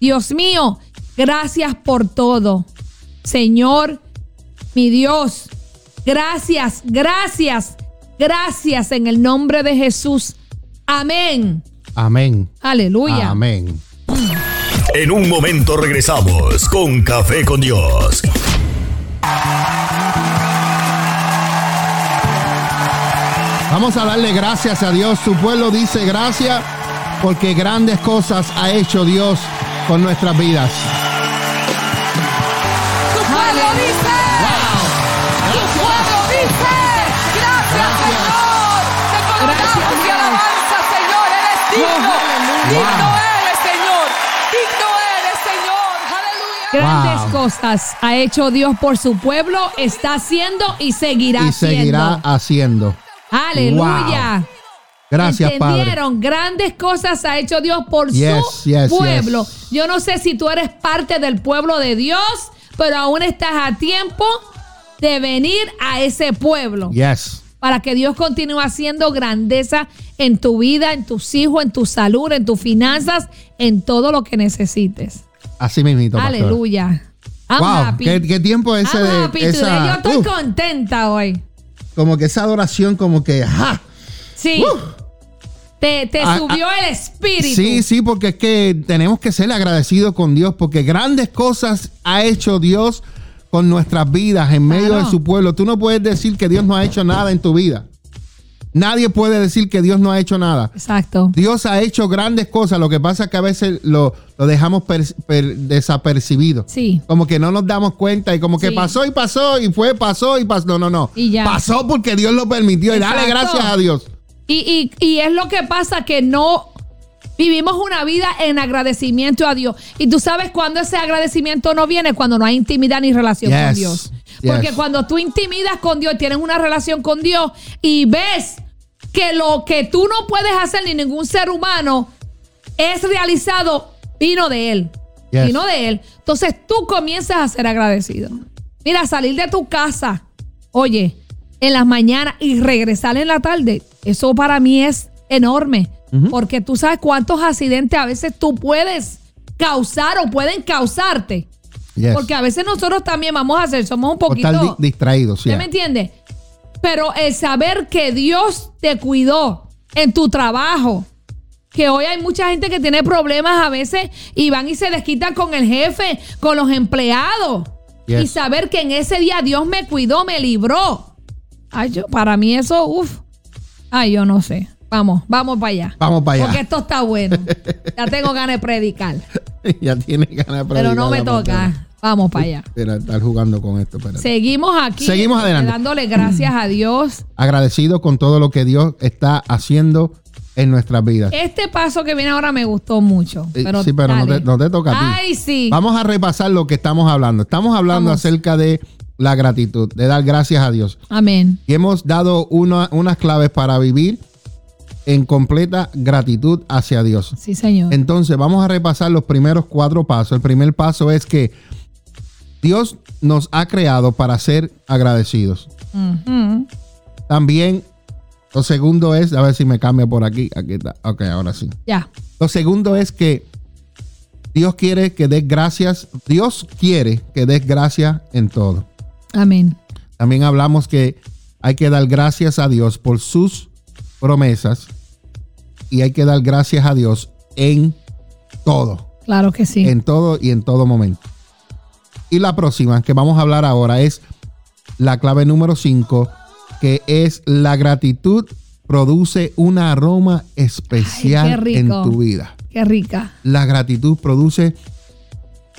Dios mío, gracias por todo. Señor, mi Dios, gracias, gracias, Gracias en el nombre de Jesús. Amén. Amén. Aleluya. Amén. En un momento regresamos con Café con Dios. Vamos a darle gracias a Dios. Su pueblo dice gracias porque grandes cosas ha hecho Dios con nuestras vidas. Digno eres, Señor. Digno eres, Señor. Aleluya. Grandes Wow. cosas ha hecho Dios por su pueblo, está haciendo y seguirá Y seguirá haciendo. haciendo. Aleluya. Gracias, Padre. ¿Entendieron? Grandes cosas ha hecho Dios por Yes, su yes, pueblo. yes. Yo no sé si tú eres parte del pueblo de Dios, pero aún estás a tiempo de venir a ese pueblo Yes. Para que Dios continúe haciendo grandeza en tu vida, en tus hijos, en tu salud, en tus finanzas, en todo lo que necesites. Así mismito. pastor. Aleluya. I'm Wow, happy. ¿qué, qué tiempo ese I'm de happy esa-. Yo estoy Uf, contenta hoy. como que esa adoración como que ¡ja! Sí. Te, te Ah, subió el espíritu. Sí, sí, porque es que tenemos que ser agradecidos con Dios porque grandes cosas ha hecho Dios con nuestras vidas en medio Claro. de su pueblo. Tú no puedes decir que Dios no ha hecho nada en tu vida. Nadie puede decir que Dios no ha hecho nada. Exacto. Dios ha hecho grandes cosas, lo que pasa es que a veces lo, lo dejamos per- per- desapercibido. Sí. Como que no nos damos cuenta y como que Sí. pasó y pasó y fue, pasó y pasó. No, no, no. Y ya. Pasó porque Dios lo permitió y dale gracias a Dios. Y, y- y es lo que pasa que no vivimos una vida en agradecimiento a Dios. Y tú sabes cuándo ese agradecimiento no viene, cuando no hay intimidad ni relación con. Dios. Yes. Porque cuando tú intimidas con Dios, tienes una relación con Dios y ves que lo que tú no puedes hacer ni ningún ser humano es realizado, vino de Él. Yes. Vino de Él. Entonces tú comienzas a ser agradecido. Mira, salir de tu casa, oye, en las mañanas y regresar en la tarde, eso para mí es enorme. Porque tú sabes cuántos accidentes a veces tú puedes causar o pueden causarte. Yes. Porque a veces nosotros también vamos a hacer, somos un Por estar poquito... di- distraídos. ¿Usted ya. me entiende? Pero el saber que Dios te cuidó en tu trabajo, que hoy hay mucha gente que tiene problemas a veces y van y se desquitan con el jefe, con los empleados. Yes. Y saber que en ese día Dios me cuidó, me libró. Ay, yo, para mí eso, uff. Ay, yo no sé. Vamos, vamos para allá. Vamos para allá. Porque esto está bueno. ya tengo ganas de predicar. ya tiene ganas de Pero no me predicar toca. Vamos para allá. Espera, estar jugando con esto. espérate. Seguimos aquí. Seguimos adelante. Dándole gracias a Dios. Agradecido con todo lo que Dios está haciendo en nuestras vidas. Este paso que viene ahora me gustó mucho. Eh, Pero sí, pero no te, no te toca a ti. Ay, sí. Vamos a repasar lo que estamos hablando. Estamos hablando Vamos. acerca de la gratitud, de dar gracias a Dios. Amén. Y hemos dado una- unas claves para vivir en completa gratitud hacia Dios. Sí, señor. Entonces, vamos a repasar los primeros cuatro pasos. El primer paso es que Dios nos ha creado para ser agradecidos. También, lo segundo es, a ver si me cambia por aquí. Aquí está. Ok, ahora sí. Ya. Lo segundo es que Dios quiere que des gracias. Dios quiere que des gracias en todo. Amén. También hablamos que hay que dar gracias a Dios por sus promesas y hay que dar gracias a Dios en todo, Claro que sí. en todo y en todo momento. Y la próxima que vamos a hablar ahora es la clave número 5, que es la gratitud produce un aroma especial Ay, en tu vida. Qué rica. La gratitud produce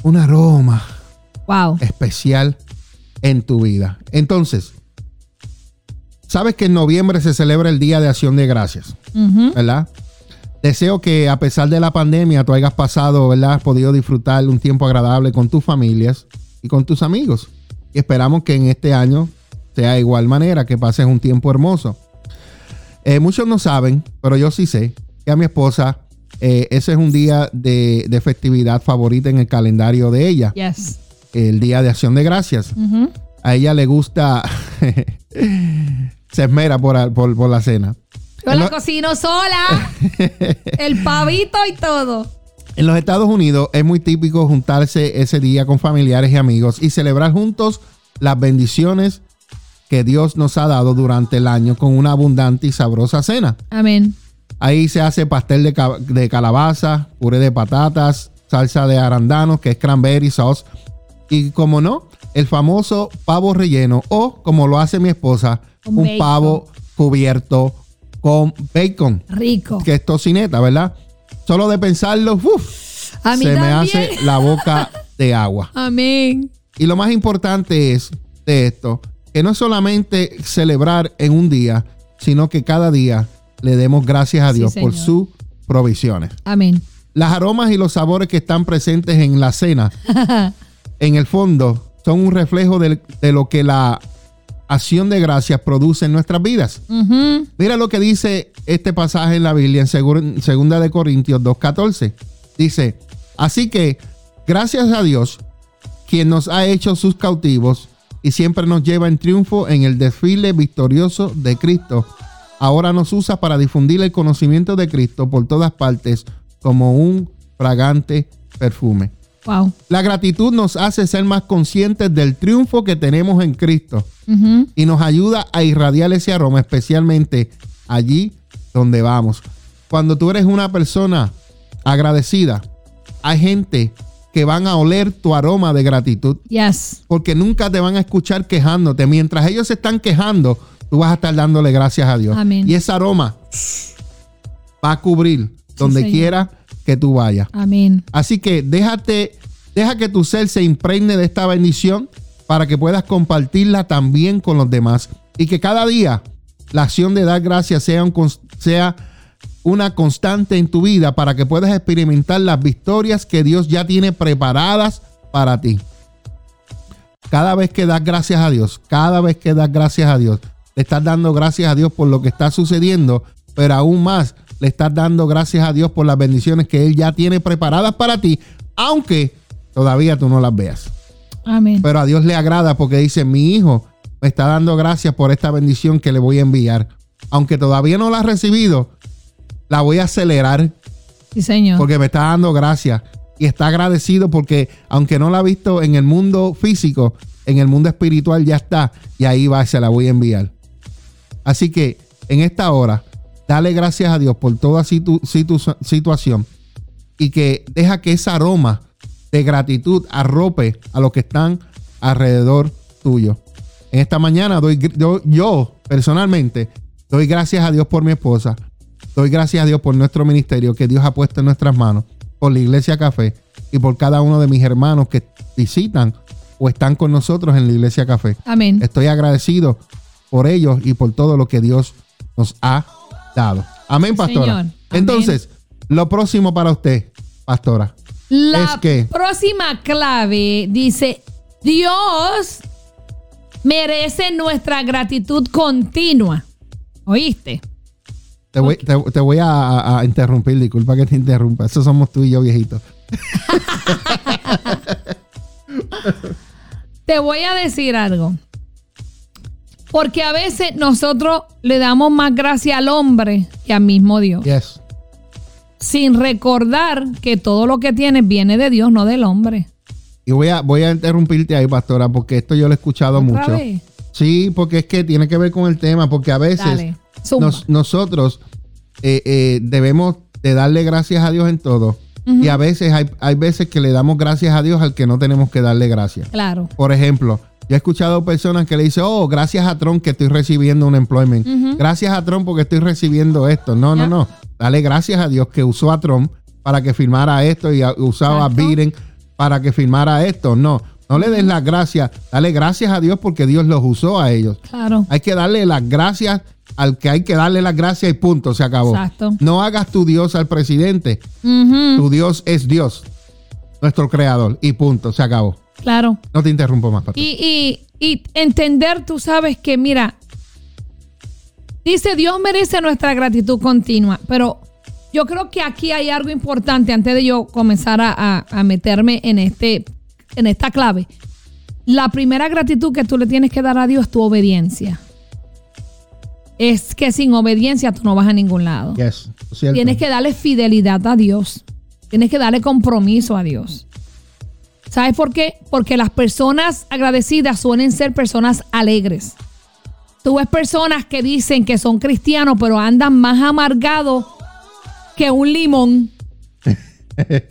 un aroma Wow. especial en tu vida. Entonces, sabes que en noviembre se celebra el Día de Acción de Gracias. ¿verdad? Deseo que a pesar de la pandemia tú hayas pasado, ¿verdad? Has podido disfrutar un tiempo agradable con tus familias y con tus amigos. Y esperamos que en este año sea de igual manera, que pases un tiempo hermoso. Eh, muchos no saben, pero yo sí sé que a mi esposa eh, ese es un día de, de festividad favorita en el calendario de ella Yes. el Día de Acción de Gracias. A ella le gusta, se esmera por, por, por la cena. Yo la cocino sola. El pavito y todo. En los Estados Unidos es muy típico juntarse ese día con familiares y amigos y celebrar juntos las bendiciones que Dios nos ha dado durante el año con una abundante y sabrosa cena. Amén. Ahí se hace pastel de, ca- de calabaza, puré de patatas, salsa de arándanos, que es cranberry sauce. Y como no, el famoso pavo relleno o como lo hace mi esposa, un pavo cubierto con bacon, Rico. que es tocineta, ¿verdad? Solo de pensarlo, uf, A mí se me hace la boca de agua. Amén. Y lo más importante es de esto, que no es solamente celebrar en un día, sino que cada día le demos gracias a Sí, Dios por sus provisiones. Amén. Las aromas y los sabores que están presentes en la cena, en el fondo, son un reflejo de, de lo que la acción de gracias produce en nuestras vidas. Mira lo que dice este pasaje en la Biblia en segur- segunda de Corintios 2.14. Dice, así que gracias a Dios, quien nos ha hecho sus cautivos y siempre nos lleva en triunfo en el desfile victorioso de Cristo. Ahora nos usa para difundir el conocimiento de Cristo por todas partes como un fragante perfume. Wow. La gratitud nos hace ser más conscientes del triunfo que tenemos en Cristo y nos ayuda a irradiar ese aroma, especialmente allí donde vamos. Cuando tú eres una persona agradecida, hay gente que van a oler tu aroma de gratitud Yes. porque nunca te van a escuchar quejándote. Mientras ellos se están quejando, tú vas a estar dándole gracias a Dios. Amén. Y ese aroma va a cubrir donde quiera que tú vayas. Amén. Así que déjate, deja que tu ser se impregne de esta bendición para que puedas compartirla también con los demás. Y que cada día la acción de dar gracias sea, un cons- sea una constante en tu vida para que puedas experimentar las victorias que Dios ya tiene preparadas para ti. Cada vez que das gracias a Dios, cada vez que das gracias a Dios, le estás dando gracias a Dios por lo que está sucediendo, pero aún más le estás dando gracias a Dios por las bendiciones que Él ya tiene preparadas para ti, aunque todavía tú no las veas. Amén. Pero a Dios le agrada porque dice, mi hijo me está dando gracias por esta bendición que le voy a enviar. Aunque todavía no la ha recibido, la voy a acelerar Sí, Señor. porque me está dando gracias y está agradecido porque aunque no la ha visto en el mundo físico, en el mundo espiritual ya está y ahí va, se la voy a enviar. Así que en esta hora, dale gracias a Dios por toda situ- situ- situación y que deja que ese aroma de gratitud arrope a los que están alrededor tuyo. En esta mañana doy, yo, yo personalmente doy gracias a Dios por mi esposa, Doy gracias a Dios por nuestro ministerio que Dios ha puesto en nuestras manos, por la Iglesia Café y por cada uno de mis hermanos que visitan o están con nosotros en la Iglesia Café. Amén. Estoy agradecido por ellos y por todo lo que Dios nos ha dado. Amén, pastora. señor. Amén. Entonces, lo próximo para usted, pastora. La es que- próxima clave dice, Dios merece nuestra gratitud continua. ¿Oíste? Te voy, te, te voy a, a- a interrumpir, disculpa que te interrumpa. Eso somos tú y yo, viejitos. Te voy a decir algo. Porque a veces nosotros le damos más gracia al hombre que al mismo Dios. Yes. Sin recordar que todo lo que tienes viene de Dios, no del hombre. Y voy a, voy a interrumpirte ahí, pastora, porque esto yo lo he escuchado ¿Otra mucho. vez? Sí, porque es que tiene que ver con el tema, porque a veces nos- nosotros eh, eh, debemos de darle gracias a Dios en todo. Y a veces hay, hay veces que le damos gracias a Dios al que no tenemos que darle gracias. Claro. Por ejemplo, yo he escuchado personas que le dicen, oh, gracias a Trump que estoy recibiendo un employment. Gracias a Trump porque estoy recibiendo esto. No, no, no. Dale gracias a Dios que usó a Trump para que firmara esto y usaba a Biden para que firmara esto. No, no le des las gracias. Dale gracias a Dios porque Dios los usó a ellos. Claro. Hay que darle las gracias al que hay que darle las gracias y punto, se acabó. Exacto. No hagas tu Dios al presidente. Tu Dios es Dios, nuestro creador, y punto, se acabó. Claro. No te interrumpo más, pastor. Y, y, y entender, tú sabes que, mira, dice Dios merece nuestra gratitud continua, pero yo creo que aquí hay algo importante antes de yo comenzar a, a- a meterme en, este, en esta clave. La primera gratitud que tú le tienes que dar a Dios es tu obediencia. Es que sin obediencia tú no vas a ningún lado. Yes. Tienes que darle fidelidad a Dios. Tienes que darle compromiso a Dios. ¿Sabes por qué? Porque las personas agradecidas suelen ser personas alegres. Tú ves personas que dicen que son cristianos, pero andan más amargados que un limón.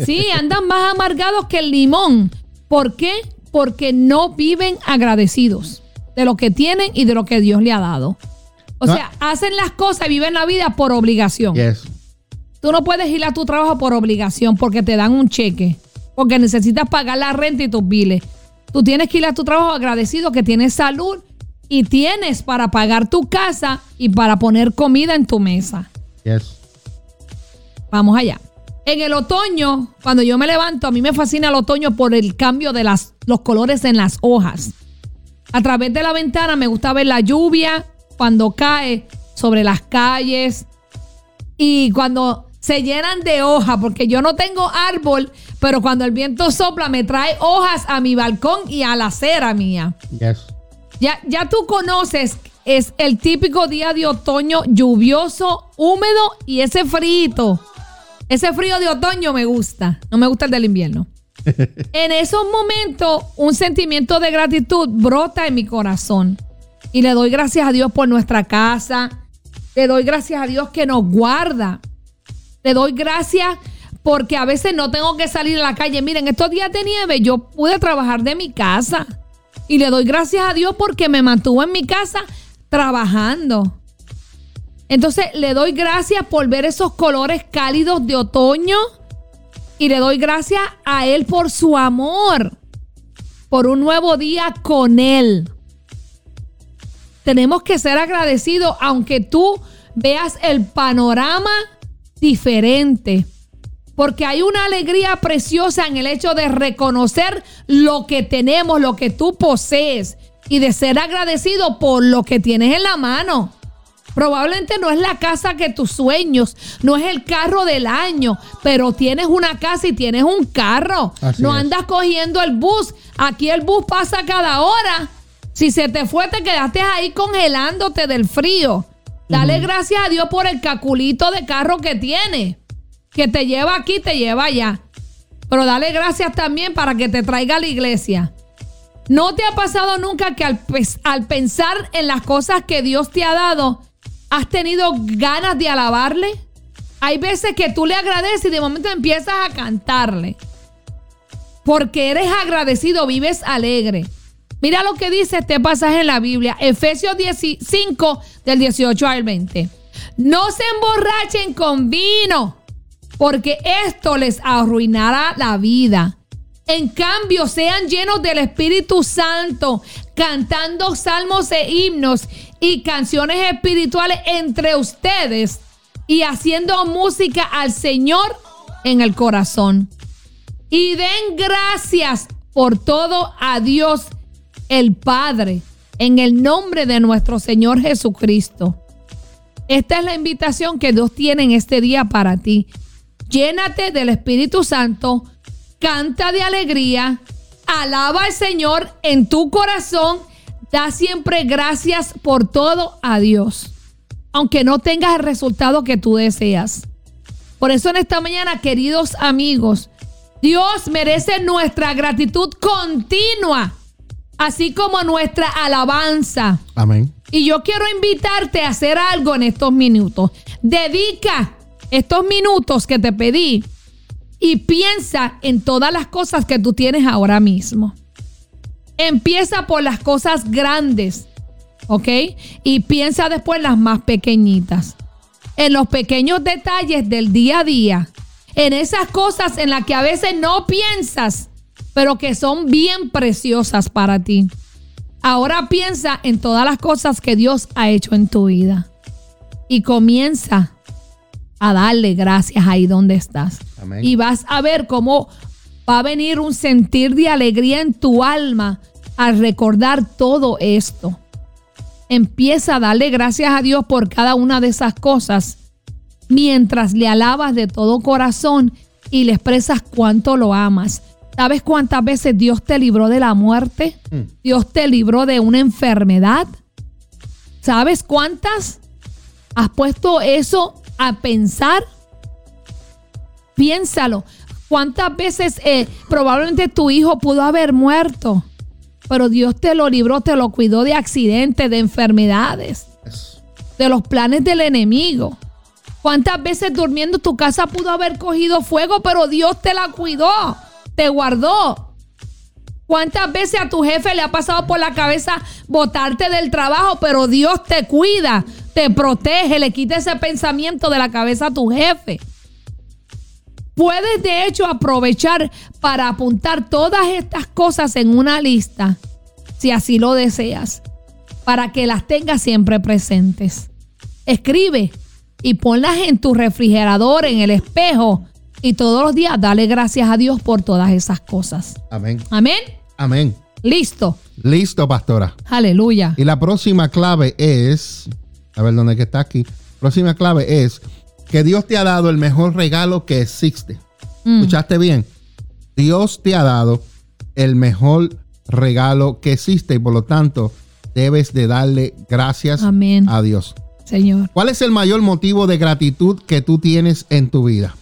Sí, andan más amargados que el limón. ¿Por qué? Porque no viven agradecidos de lo que tienen y de lo que Dios le ha dado. O No. sea, hacen las cosas y viven la vida por obligación. Yes. Tú no puedes ir a tu trabajo por obligación porque te dan un cheque, porque necesitas pagar la renta y tus biles. Tú tienes que ir a tu trabajo agradecido que tienes salud y tienes para pagar tu casa y para poner comida en tu mesa. Yes. Vamos allá. En el otoño, cuando yo me levanto, a mí me fascina el otoño por el cambio de las, los colores en las hojas. A través de la ventana me gusta ver la lluvia cuando cae sobre las calles y cuando se llenan de hojas, porque yo no tengo árbol, pero cuando el viento sopla me trae hojas a mi balcón y a la acera mía. Yes. Ya, ya tú conoces, es el típico día de otoño lluvioso, húmedo y ese frío. Ese frío de otoño me gusta, no me gusta el del invierno. en esos momentos, un sentimiento de gratitud brota en mi corazón. Y le doy gracias a Dios por nuestra casa. Le doy gracias a Dios que nos guarda. Le doy gracias porque a veces no tengo que salir a la calle. Miren, estos días de nieve yo pude trabajar de mi casa. Y le doy gracias a Dios porque me mantuvo en mi casa trabajando. Entonces le doy gracias por ver esos colores cálidos de otoño. Y le doy gracias a Él por su amor. Por un nuevo día con Él. Tenemos que ser agradecidos aunque tú veas el panorama diferente. Porque hay una alegría preciosa en el hecho de reconocer lo que tenemos, lo que tú posees y de ser agradecido por lo que tienes en la mano. Probablemente no es la casa que tus sueños, no es el carro del año, pero tienes una casa y tienes un carro. Así no es. andas cogiendo el bus. Aquí el bus pasa cada hora. Si se te fue, te quedaste ahí congelándote del frío. Dale gracias a Dios por el caculito de carro que tiene. Que te lleva aquí, te lleva allá. Pero dale gracias también para que te traiga a la iglesia. ¿No te ha pasado nunca que al, al pensar en las cosas que Dios te ha dado, has tenido ganas de alabarle? Hay veces que tú le agradeces y de momento empiezas a cantarle. Porque eres agradecido, vives alegre. Mira lo que dice este pasaje en la Biblia, Efesios 15 del 18 al 20. No se emborrachen con vino, porque esto les arruinará la vida. En cambio, sean llenos del Espíritu Santo, cantando salmos e himnos y canciones espirituales entre ustedes y haciendo música al Señor en el corazón. Y den gracias por todo a Dios el Padre en el nombre de nuestro Señor Jesucristo. Esta es la invitación que Dios tiene en este día para ti. Llénate del Espíritu Santo, canta de alegría, alaba al Señor en tu corazón, da siempre gracias por todo a Dios, aunque no tengas el resultado que tú deseas. Por eso en esta mañana, queridos amigos, Dios merece nuestra gratitud continua, así como nuestra alabanza. Amén. Y yo quiero invitarte a hacer algo en estos minutos. Dedica estos minutos que te pedí y piensa en todas las cosas que tú tienes ahora mismo. Empieza por las cosas grandes, ¿ok? Y piensa después en las más pequeñitas. En los pequeños detalles del día a día. En esas cosas en las que a veces no piensas, pero que son bien preciosas para ti. Ahora piensa en todas las cosas que Dios ha hecho en tu vida. Y comienza a darle gracias ahí donde estás. Amén. Y vas a ver cómo va a venir un sentir de alegría en tu alma al recordar todo esto. Empieza a darle gracias a Dios por cada una de esas cosas mientras le alabas de todo corazón y le expresas cuánto lo amas. ¿Sabes cuántas veces Dios te libró de la muerte? Dios te libró de una enfermedad. ¿Sabes cuántas? ¿Has puesto eso a pensar? Piénsalo. ¿Cuántas veces eh, probablemente tu hijo pudo haber muerto? pero Dios te lo libró, te lo cuidó de accidentes, de enfermedades, de los planes del enemigo. ¿Cuántas veces durmiendo tu casa pudo haber cogido fuego, pero Dios te la cuidó, te guardó? ¿Cuántas veces a tu jefe le ha pasado por la cabeza botarte del trabajo, pero Dios te cuida, te protege, le quita ese pensamiento de la cabeza a tu jefe? Puedes de hecho aprovechar para apuntar todas estas cosas en una lista, si así lo deseas, para que las tengas siempre presentes. Escribe y ponlas en tu refrigerador, en el espejo, y todos los días dale gracias a Dios por todas esas cosas. Amén. Amén. Amén. Listo. Listo, pastora. Aleluya. Y la próxima clave es, a ver dónde que está aquí. Próxima clave es que Dios te ha dado el mejor regalo que existe. Mm. ¿Escuchaste bien? Dios te ha dado el mejor regalo que existe y por lo tanto debes de darle gracias Amén. a Dios. Señor. ¿Cuál es el mayor motivo de gratitud que tú tienes en tu vida?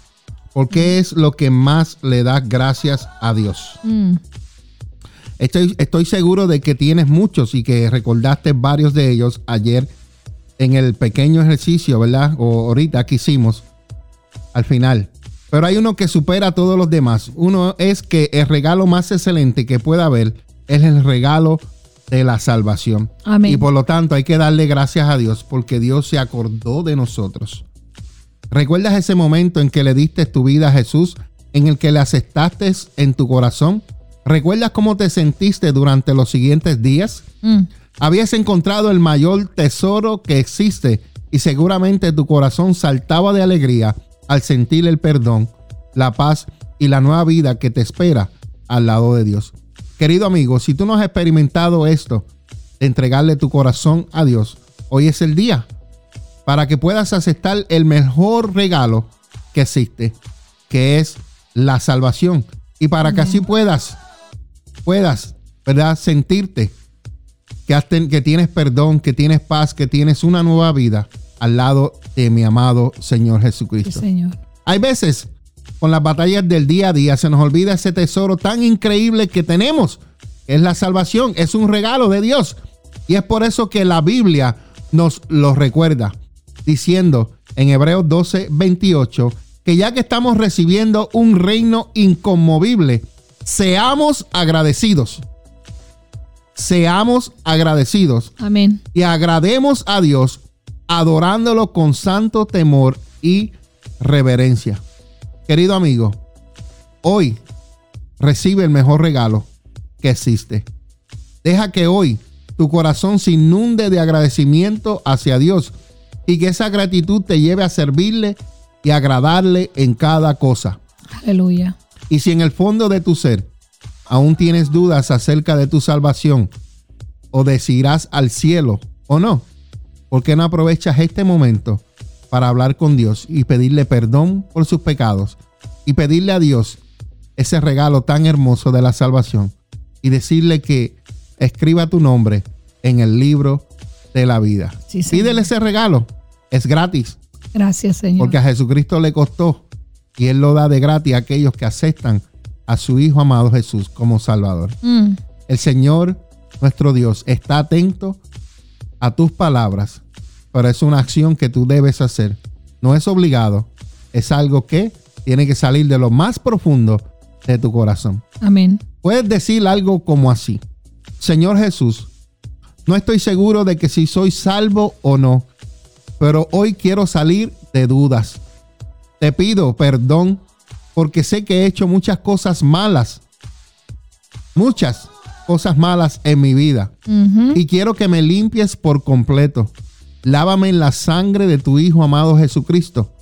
¿Por qué es lo que más le das gracias a Dios? Mm. Estoy, estoy seguro de que tienes muchos y que recordaste varios de ellos ayer en el pequeño ejercicio, ¿verdad? O ahorita que hicimos al final. Pero hay uno que supera a todos los demás. Uno es que el regalo más excelente que pueda haber es el regalo de la salvación. Amén. Y por lo tanto hay que darle gracias a Dios porque Dios se acordó de nosotros. ¿Recuerdas ese momento en que le diste tu vida a Jesús, en el que le aceptaste en tu corazón? ¿Recuerdas cómo te sentiste durante los siguientes días? Mm. Habías encontrado el mayor tesoro que existe y seguramente tu corazón saltaba de alegría al sentir el perdón, la paz y la nueva vida que te espera al lado de Dios. Querido amigo, si tú no has experimentado esto, entregarle tu corazón a Dios, hoy es el día para que puedas aceptar el mejor regalo que existe, que es la salvación. Y para que así puedas, puedas, ¿verdad? Sentirte que, has ten- que tienes perdón, que tienes paz, que tienes una nueva vida al lado de mi amado Señor Sí, Jesucristo. Señor. Hay veces con las batallas del día a día se nos olvida ese tesoro tan increíble que tenemos. Es la salvación, es un regalo de Dios. Y es por eso que la Biblia nos lo recuerda, diciendo en Hebreos 12, 28, que ya que estamos recibiendo un reino inconmovible, seamos agradecidos. Seamos agradecidos Amén. y agrademos a Dios adorándolo con santo temor y reverencia. Querido amigo, hoy recibe el mejor regalo que existe. Deja que hoy tu corazón se inunde de agradecimiento hacia Dios y que esa gratitud te lleve a servirle y agradarle en cada cosa. Aleluya. Y si en el fondo de tu ser aún tienes dudas acerca de tu salvación o de si irás al cielo o no, ¿por qué no aprovechas este momento para hablar con Dios y pedirle perdón por sus pecados y pedirle a Dios ese regalo tan hermoso de la salvación y decirle que escriba tu nombre en el libro de la vida? Sí. Pídele ese regalo, es gratis. Gracias, Señor. Porque a Jesucristo le costó y Él lo da de gratis a aquellos que aceptan a su Hijo amado Jesús como Salvador. Mm. El Señor, nuestro Dios, está atento a tus palabras, pero es una acción que tú debes hacer. No es obligado, es algo que tiene que salir de lo más profundo de tu corazón. Amén. Puedes decir algo como así. Señor Jesús, no estoy seguro de que si soy salvo o no, pero hoy quiero salir de dudas. Te pido perdón porque sé que he hecho muchas cosas malas. Muchas cosas malas en mi vida. Y quiero que me limpies por completo. Lávame en la sangre de tu Hijo amado Jesucristo.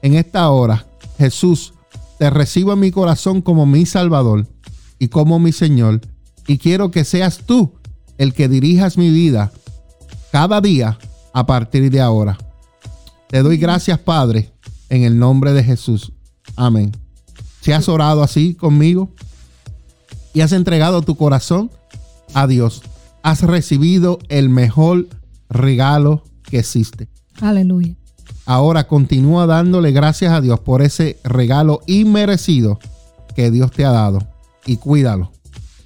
En esta hora, Jesús, te recibo en mi corazón como mi Salvador y como mi Señor. Y quiero que seas tú el que dirijas mi vida cada día a partir de ahora. Te doy gracias, Padre, en el nombre de Jesús. Amén. Si has orado así conmigo y has entregado tu corazón a Dios, has recibido el mejor regalo que existe. Aleluya. Ahora continúa dándole gracias a Dios por ese regalo inmerecido que Dios te ha dado y cuídalo.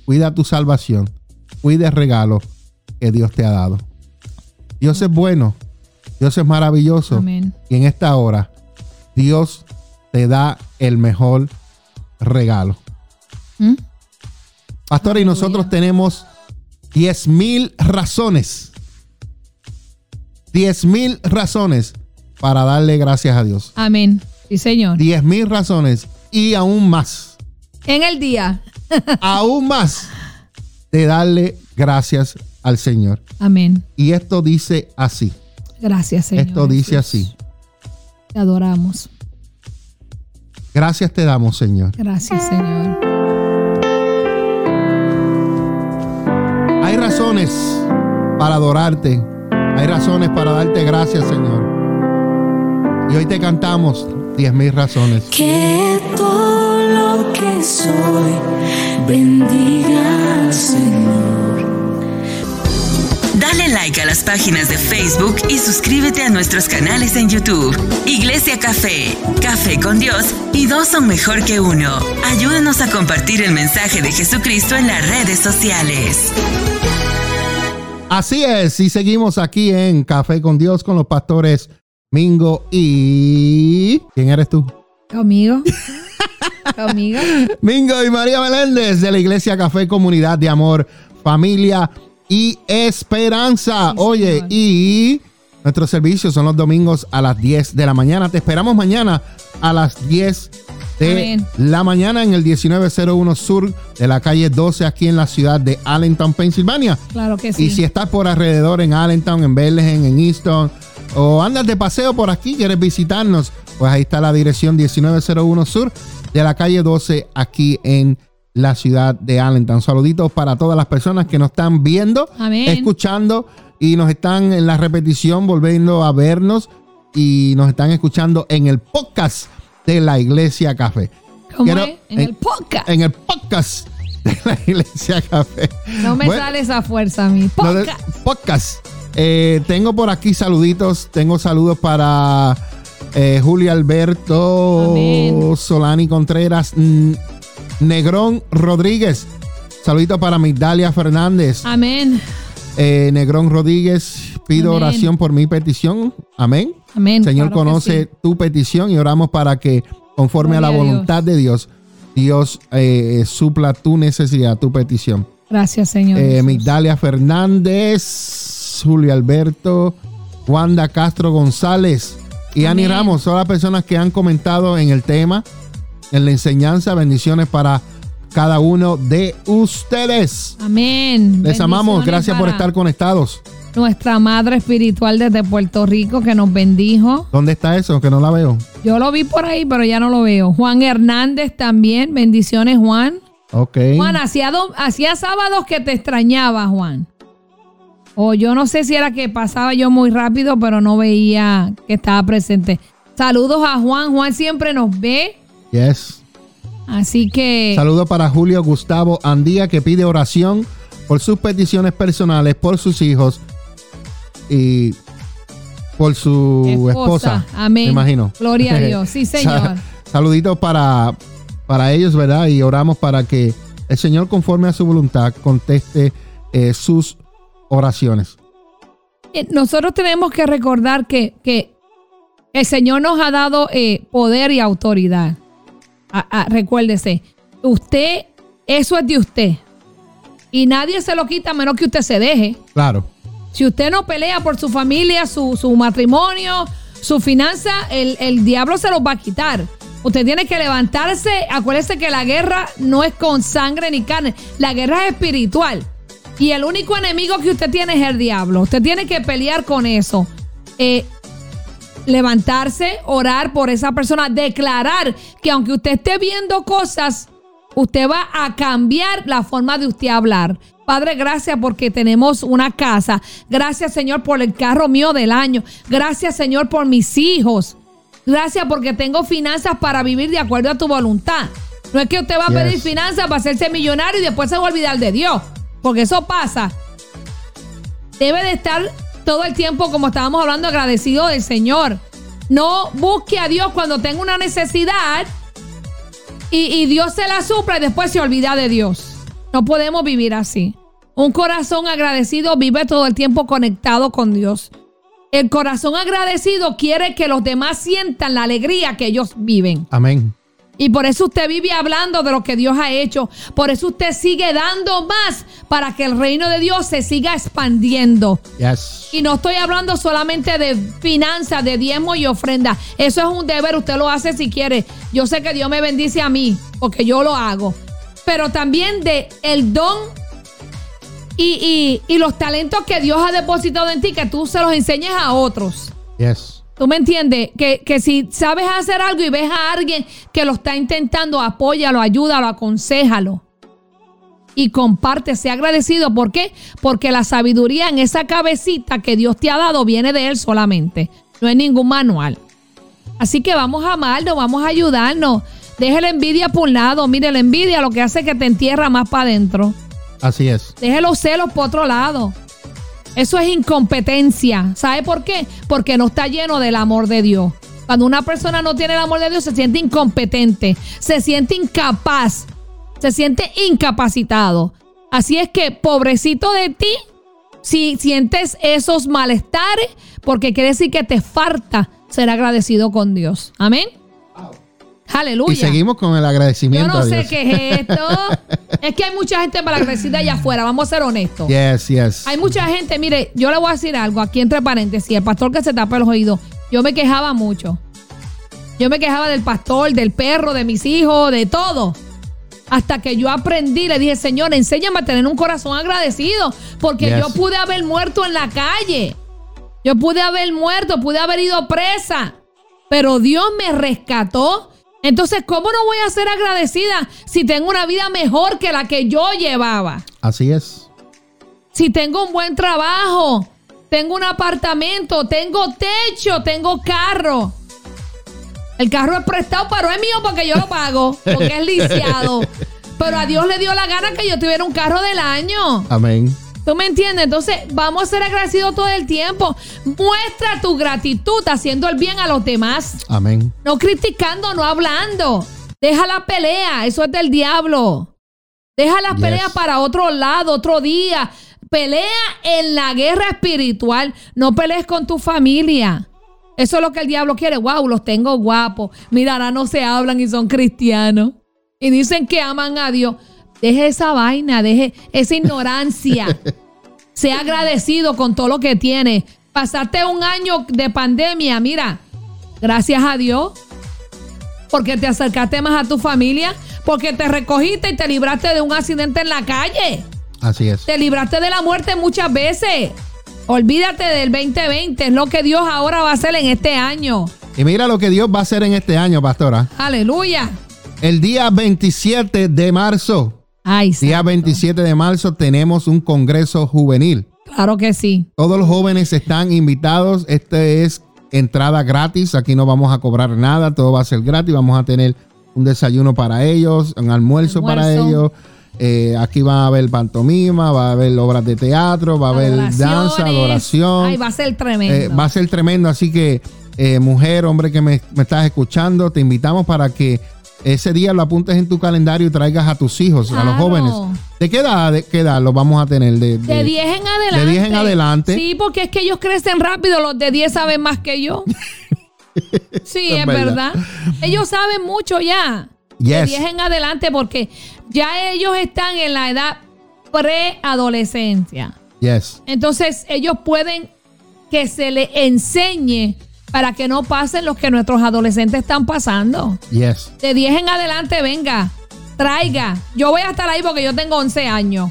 Cuida tu salvación cuide el regalo que Dios te ha dado. Dios es bueno, Dios es maravilloso. Amén. Y en esta hora, Dios te da el mejor regalo. ¿Mm? Pastor, y nosotros tenemos 10 mil razones. 10 mil razones para darle gracias a Dios. Amén. Sí, Señor. 10 mil razones y aún más, En el día. aún más de darle gracias al Señor. Amén. Y esto dice así. Gracias, Señor. esto dice Jesús. así. Te adoramos. Gracias te damos, Señor. Gracias, Señor. Hay razones para adorarte. Hay razones para darte gracias, Señor. Y hoy te cantamos 10 mil razones. Que todo lo que soy bendiga al Señor. Dale like a las páginas de Facebook y suscríbete a nuestros canales en YouTube. Iglesia Café, Café con Dios y dos son mejor que uno. Ayúdanos a compartir el mensaje de Jesucristo en las redes sociales. Así es, y seguimos aquí en Café con Dios con los pastores Mingo y... ¿Quién eres tú? Conmigo. Conmigo. Mingo y María Meléndez de la Iglesia Café Comunidad de Amor, Familia y Esperanza. Sí, Oye, señor. y nuestros servicios son los domingos a las 10 de la mañana. Te esperamos mañana a las 10 de Amén. la mañana en el 1901 Sur de la calle 12 aquí en la ciudad de Allentown, Pensilvania. Claro que sí. Y si estás por alrededor en Allentown, en Bethlehem, en Easton, o andas de paseo por aquí, quieres visitarnos, pues ahí está la dirección 1901 Sur de la calle 12 aquí en la ciudad de Allentown. Saluditos para todas las personas que nos están viendo, Amén. escuchando y nos están en la repetición volviendo a vernos y nos están escuchando en el podcast de la Iglesia Café. ¿Cómo Quiero- es? En el podcast. En el podcast de la Iglesia Café. no me Bueno, sale esa fuerza a mí. Podcast. podcast. Eh, tengo por aquí saluditos. Tengo saludos para eh, Julio Alberto Amén. Solani Contreras, Negrón Rodríguez. Saluditos para Migdalia Fernández. Amén. Eh, Negrón Rodríguez, pido Amén. oración por mi petición. Amén. Amén. Señor Claro conoce sí. tu petición y oramos para que, conforme a la a voluntad de Dios, Dios eh, supla tu necesidad, tu petición. Gracias, Señor. Eh. Migdalia Fernández, Julio Alberto, Wanda Castro González y Ani Amén. Ramos. Son las personas que han comentado en el tema, en la enseñanza. Bendiciones para cada uno de ustedes. Amén. Les amamos. Gracias por estar conectados. Nuestra madre espiritual desde Puerto Rico que nos bendijo. ¿Dónde está eso? Que no la veo. Yo lo vi por ahí, pero ya no lo veo. Juan Hernández también. Bendiciones, Juan. Ok. Juan, hacía, do- hacía sábados que te extrañaba, Juan. O yo no sé si era que pasaba yo muy rápido, pero no veía que estaba presente. Saludos a Juan. Juan siempre nos ve. Yes. Así que Saludo para Julio Gustavo Andía que pide oración por sus peticiones personales, por sus hijos y por su esposa. Amén. Me imagino. Gloria a Dios. Sí, señor. Sa- Saluditos para, para ellos, ¿verdad? Y oramos para que el Señor, conforme a su voluntad, conteste eh, sus oraciones. Eh, Nosotros tenemos que recordar que, que el Señor nos ha dado eh, poder y autoridad. Ah, ah, recuérdese, usted, eso es de usted. Y nadie se lo quita a menos que usted se deje. Claro. Si usted no pelea por su familia, su, su matrimonio, su finanza, el, el diablo se los va a quitar. Usted tiene que levantarse. Acuérdese que la guerra no es con sangre ni carne. La guerra es espiritual. Y el único enemigo que usted tiene es el diablo. Usted tiene que pelear con eso. Eh, levantarse, orar por esa persona, declarar que aunque usted esté viendo cosas, usted va a cambiar la forma de usted hablar. Padre, gracias porque tenemos una casa. Gracias, Señor, por el carro mío del año. Gracias, Señor, por mis hijos. Gracias porque tengo finanzas para vivir de acuerdo a tu voluntad. No es que usted va a pedir finanzas para hacerse millonario y después se va a olvidar de Dios. Porque eso pasa debe de estar todo el tiempo, como estábamos hablando, agradecido del Señor. No busque a Dios cuando tenga una necesidad y, y Dios se la supla y después se olvida de Dios. No podemos vivir así. Un corazón agradecido vive todo el tiempo conectado con Dios. El corazón agradecido quiere que los demás sientan la alegría que ellos viven. Amén. Y por eso usted vive hablando de lo que Dios ha hecho. Por eso usted sigue dando más para que el reino de Dios se siga expandiendo. Yes. Y no estoy hablando solamente de finanzas, de diezmo y ofrenda. Eso es un deber, usted lo hace si quiere. Yo sé que Dios me bendice a mí, porque yo lo hago. Pero también de el don y, y- y los talentos que Dios ha depositado en ti, que tú se los enseñes a otros. Yes. ¿Tú me entiendes? Que, que si sabes hacer algo y ves a alguien que lo está intentando, apóyalo, ayúdalo, aconsejalo. Y comparte, sea agradecido. ¿Por qué? Porque la sabiduría en esa cabecita que Dios te ha dado viene de Él solamente. No es ningún manual. Así que vamos a amarnos, vamos a ayudarnos. Deje la envidia por un lado. Mire, la envidia lo que hace es que te entierra más para adentro. Así es. Deje los celos por otro lado. Eso es incompetencia. ¿Sabe por qué? Porque no está lleno del amor de Dios. Cuando una persona no tiene el amor de Dios, se siente incompetente, se siente incapaz, se siente incapacitado. Así es que, pobrecito de ti, si sientes esos malestares, porque quiere decir que te falta ser agradecido con Dios. Amén. Aleluya. Y seguimos con el Yo agradecimiento no a sé qué es esto. es que hay mucha gente malagradecida allá afuera, vamos a ser honestos. Yes, yes. Hay mucha gente, mire, yo le voy a decir algo aquí entre paréntesis, el pastor que se tapa los oídos, yo me quejaba mucho. Yo me quejaba del pastor, del perro, de mis hijos, de todo. Hasta que yo aprendí, le dije, Señor, enséñame a tener un corazón agradecido, porque Yes. yo pude haber muerto en la calle. Yo pude haber muerto, pude haber ido presa, pero Dios me rescató. Entonces, ¿cómo no voy a ser agradecida si tengo una vida mejor que la que yo llevaba? Así es. si tengo un buen trabajo, tengo un apartamento, tengo techo, tengo carro. El carro es prestado, pero es mío porque yo lo pago, porque es lisiado. Pero a Dios le dio la gana que yo tuviera un carro del año. Amén. ¿Tú me entiendes? Entonces, vamos a ser agradecidos todo el tiempo. Muestra tu gratitud haciendo el bien a los demás. Amén. No criticando, no hablando. Deja la pelea, eso es del diablo. Deja las Yes. peleas para otro lado, otro día. Pelea en la guerra espiritual. No pelees con tu familia. Eso es lo que el diablo quiere. Wow, los tengo guapos. Mira, ahora no se hablan y son cristianos. Y dicen que aman a Dios. Deje esa vaina, deje esa ignorancia. sea agradecido con todo lo que tiene. Pasaste un año de pandemia, mira, gracias a Dios, porque te acercaste más a tu familia, porque te recogiste y te libraste de un accidente en la calle. Así es. Te libraste de la muerte muchas veces. Olvídate del 2020, es lo que Dios ahora va a hacer en este año. Y mira lo que Dios va a hacer en este año, pastora. Aleluya. El día 27 de marzo, Ay, día santo. 27 de marzo, tenemos un congreso juvenil. Claro que sí. Todos los jóvenes están invitados. Este es entrada gratis. Aquí no vamos a cobrar nada. Todo va a ser gratis. Vamos a tener un desayuno para ellos, un almuerzo, para ellos. Eh, aquí va a haber pantomima, va a haber obras de teatro, va a haber danza, adoración. Ay, va a ser tremendo. Eh, va a ser tremendo, así que eh, mujer, hombre que me, me estás escuchando, te invitamos para que ese día lo apuntes en tu calendario y traigas a tus hijos, a los jóvenes. ¿De qué edad, de qué edad los vamos a tener? De, De 10 en adelante. de 10 en adelante. Sí, porque es que ellos crecen rápido. Los de 10 saben más que yo. Sí, Es es verdad. verdad. Ellos saben mucho ya. De Yes. 10 en adelante porque ya ellos están en la edad preadolescencia. Yes. Entonces ellos pueden que se les enseñe para que no pasen los que nuestros adolescentes están pasando. Yes. De 10 en adelante, venga, traiga. Yo voy a estar ahí porque yo tengo 11 años.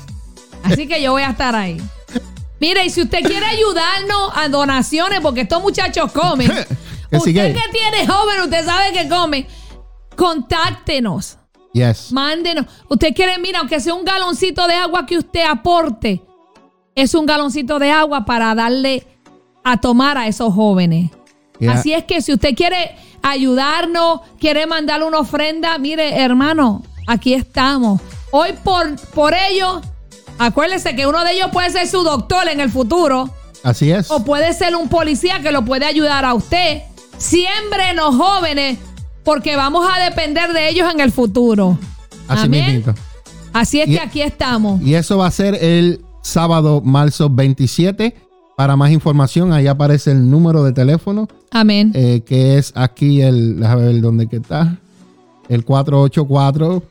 Así que yo voy a estar ahí. Mire, y si usted quiere ayudarnos a donaciones, porque estos muchachos comen. Sigue. usted que tiene joven, usted sabe que come. Contáctenos. Yes. Mándenos. Usted quiere, mira, aunque sea un galoncito de agua que usted aporte, es un galoncito de agua para darle a tomar a esos jóvenes. Yeah. Así es que si usted quiere ayudarnos, quiere mandarle una ofrenda, mire, hermano, aquí estamos. Hoy por, por ello, acuérdese que uno de ellos puede ser su doctor en el futuro Así es. o puede ser un policía que lo puede ayudar a usted. Siembrenos jóvenes porque vamos a depender de ellos en el futuro. Así Amén. Así es Y- que aquí estamos. Y eso va a ser el sábado, marzo 27. Para más información, ahí aparece el número de teléfono, Amén. eh, que es aquí el, déjame ver dónde que está, el 484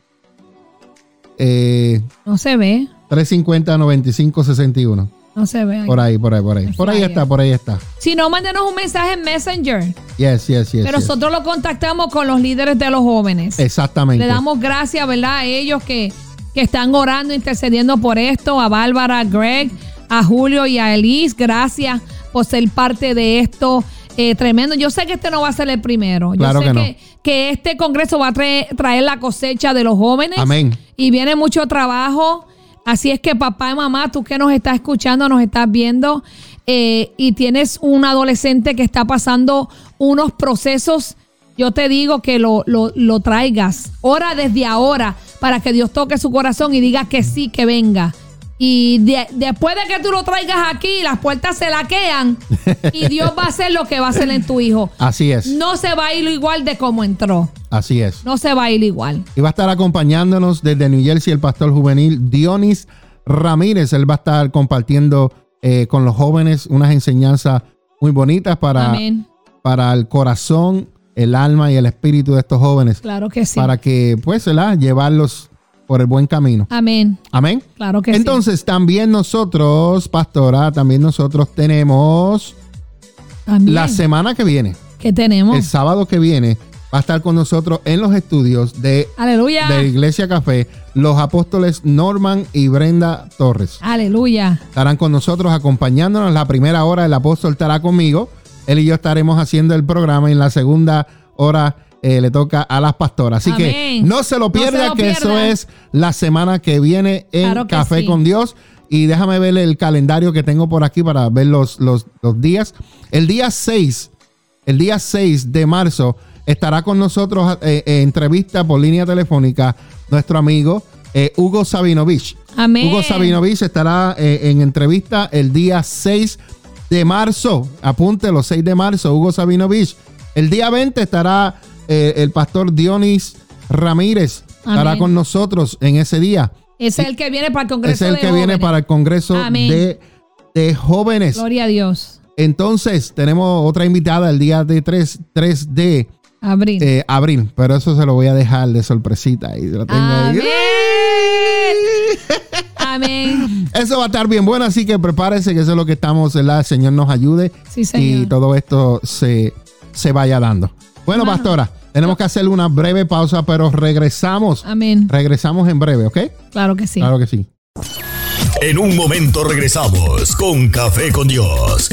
eh, No se ve. 350-9561. No se ve. Por ahí, por ahí, por ahí. Por ahí está, por ahí está. Si no, mándenos un mensaje en Messenger. Yes, yes, yes. que yes. nosotros lo contactamos con los líderes de los jóvenes. Exactamente. Le damos gracias, ¿verdad? A ellos que, que están orando, intercediendo por esto, a Bárbara, a Greg, a Julio y a Elise. Gracias por ser parte de esto. eh, tremendo. Yo sé que este no va a ser el primero. Yo Claro sé que no. que, que este congreso va a traer, traer la cosecha de los jóvenes. Amén. Y viene mucho trabajo. Así es que papá y mamá, tú que nos estás escuchando, nos estás viendo eh, y tienes un adolescente que está pasando unos procesos, yo te digo que lo, lo, lo traigas. Ora desde ahora para que Dios toque su corazón y diga que sí, que venga. Y de- después de que tú lo traigas aquí, las puertas se laquean y Dios va a hacer lo que va a hacer en tu hijo. Así es. No se va a ir igual de como entró. Así es. No se va a ir igual. Y va a estar acompañándonos desde New Jersey el pastor juvenil Dionis Ramírez. Él va a estar compartiendo eh, con los jóvenes unas enseñanzas muy bonitas para, Amén. para el corazón, el alma y el espíritu de estos jóvenes. Claro que sí. Para que, pues, ¿verdad? llevarlos por el buen camino. Amén. Amén. Claro que sí. Entonces, también nosotros, pastora, también nosotros tenemos También. la semana que viene, que tenemos. el sábado que viene, va a estar con nosotros en los estudios de Aleluya. de Iglesia Café, los apóstoles Norman y Brenda Torres. Aleluya. Estarán con nosotros acompañándonos. La primera hora el apóstol estará conmigo. Él y yo estaremos haciendo el programa. Y en la segunda hora eh, le toca a las pastoras. Así que no se lo No se pierda, lo que eso es la semana que viene en Claro que Café sí. con Dios. Y déjame ver el calendario que tengo por aquí para ver los, los, los días. El día 6, el día 6 de marzo, estará con nosotros eh, eh, entrevista por línea telefónica nuestro amigo eh, Hugo Sabinovich. Amén. Hugo Sabinovich estará eh, en entrevista el día 6 de marzo. Apunte los 6 de marzo, Hugo Sabinovich. El día 20 estará eh, el pastor Dionis Ramírez. Estará con nosotros en ese día. Es el que viene para el Congreso Es el de que viene para el Congreso de, de Jóvenes. Gloria a Dios. Entonces, tenemos otra invitada el día de 3, 3 de Abril. eh, abril, pero eso se lo voy a dejar de sorpresita. Y lo tengo ahí. Amén. Amén. Eso va a estar bien bueno, así que prepárese que eso es lo que estamos, ¿verdad? El Señor nos ayude Sí, señor. y todo esto se, se vaya dando. Bueno, pastora, tenemos que hacer una breve pausa, pero regresamos. Amén. Regresamos en breve, ¿ok? Claro que sí. Claro que sí. En un momento regresamos con Café con Dios.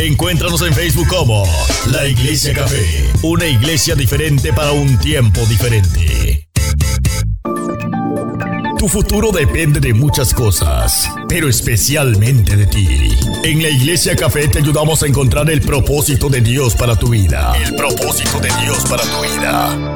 Encuéntranos en Facebook como La Iglesia Café, una iglesia diferente para un tiempo diferente. Tu futuro depende de muchas cosas, pero especialmente de ti. En la Iglesia Café te ayudamos a encontrar el propósito de Dios para tu vida. El propósito de Dios para tu vida.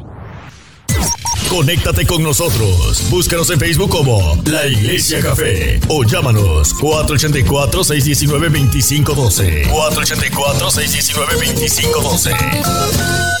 Conéctate con nosotros. Búscanos en Facebook como La Iglesia Café o llámanos 484-619-2512. 484-619-2512.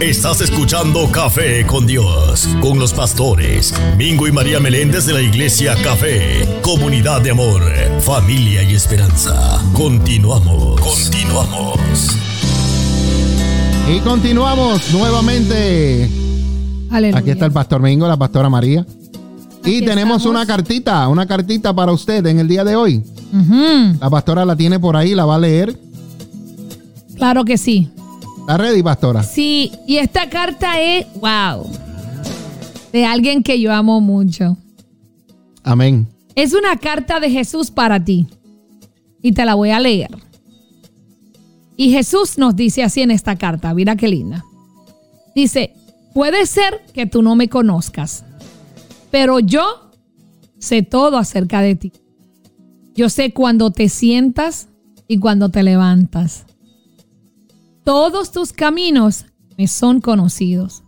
Estás escuchando Café con Dios, con los pastores Mingo y María Meléndez de la Iglesia Café, comunidad de amor, familia y esperanza. Continuamos, continuamos. Y continuamos nuevamente. Aleluya. Aquí está el pastor Mingo, la pastora María. Y tenemos estamos. una cartita, una cartita para usted en el día de hoy. La pastora la tiene por ahí, la va a leer. Claro que sí. ¿Está ready, pastora? Sí, y esta carta es, wow, de alguien que yo amo mucho. Amén. Es una carta de Jesús para ti. Y te la voy a leer. Y Jesús nos dice así en esta carta, mira qué linda. Dice, puede ser que tú no me conozcas, pero yo sé todo acerca de ti. Yo sé cuando te sientas y cuando te levantas. Todos tus caminos me son conocidos.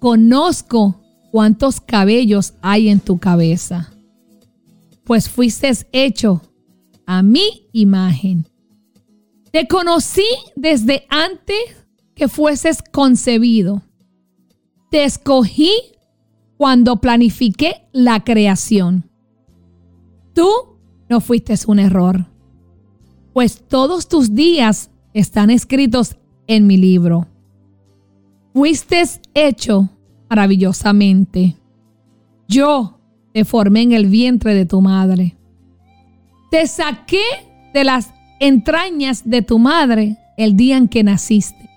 Conozco cuántos cabellos hay en tu cabeza pues fuiste hecho a mi imagen. Te conocí desde antes que fueses concebido. Te escogí cuando planifiqué la creación. Tú no fuiste un error, pues todos tus días están escritos en mi libro. Fuiste hecho maravillosamente. Yo te formé en el vientre de tu madre. Te saqué de las entrañas de tu madre el día en que naciste.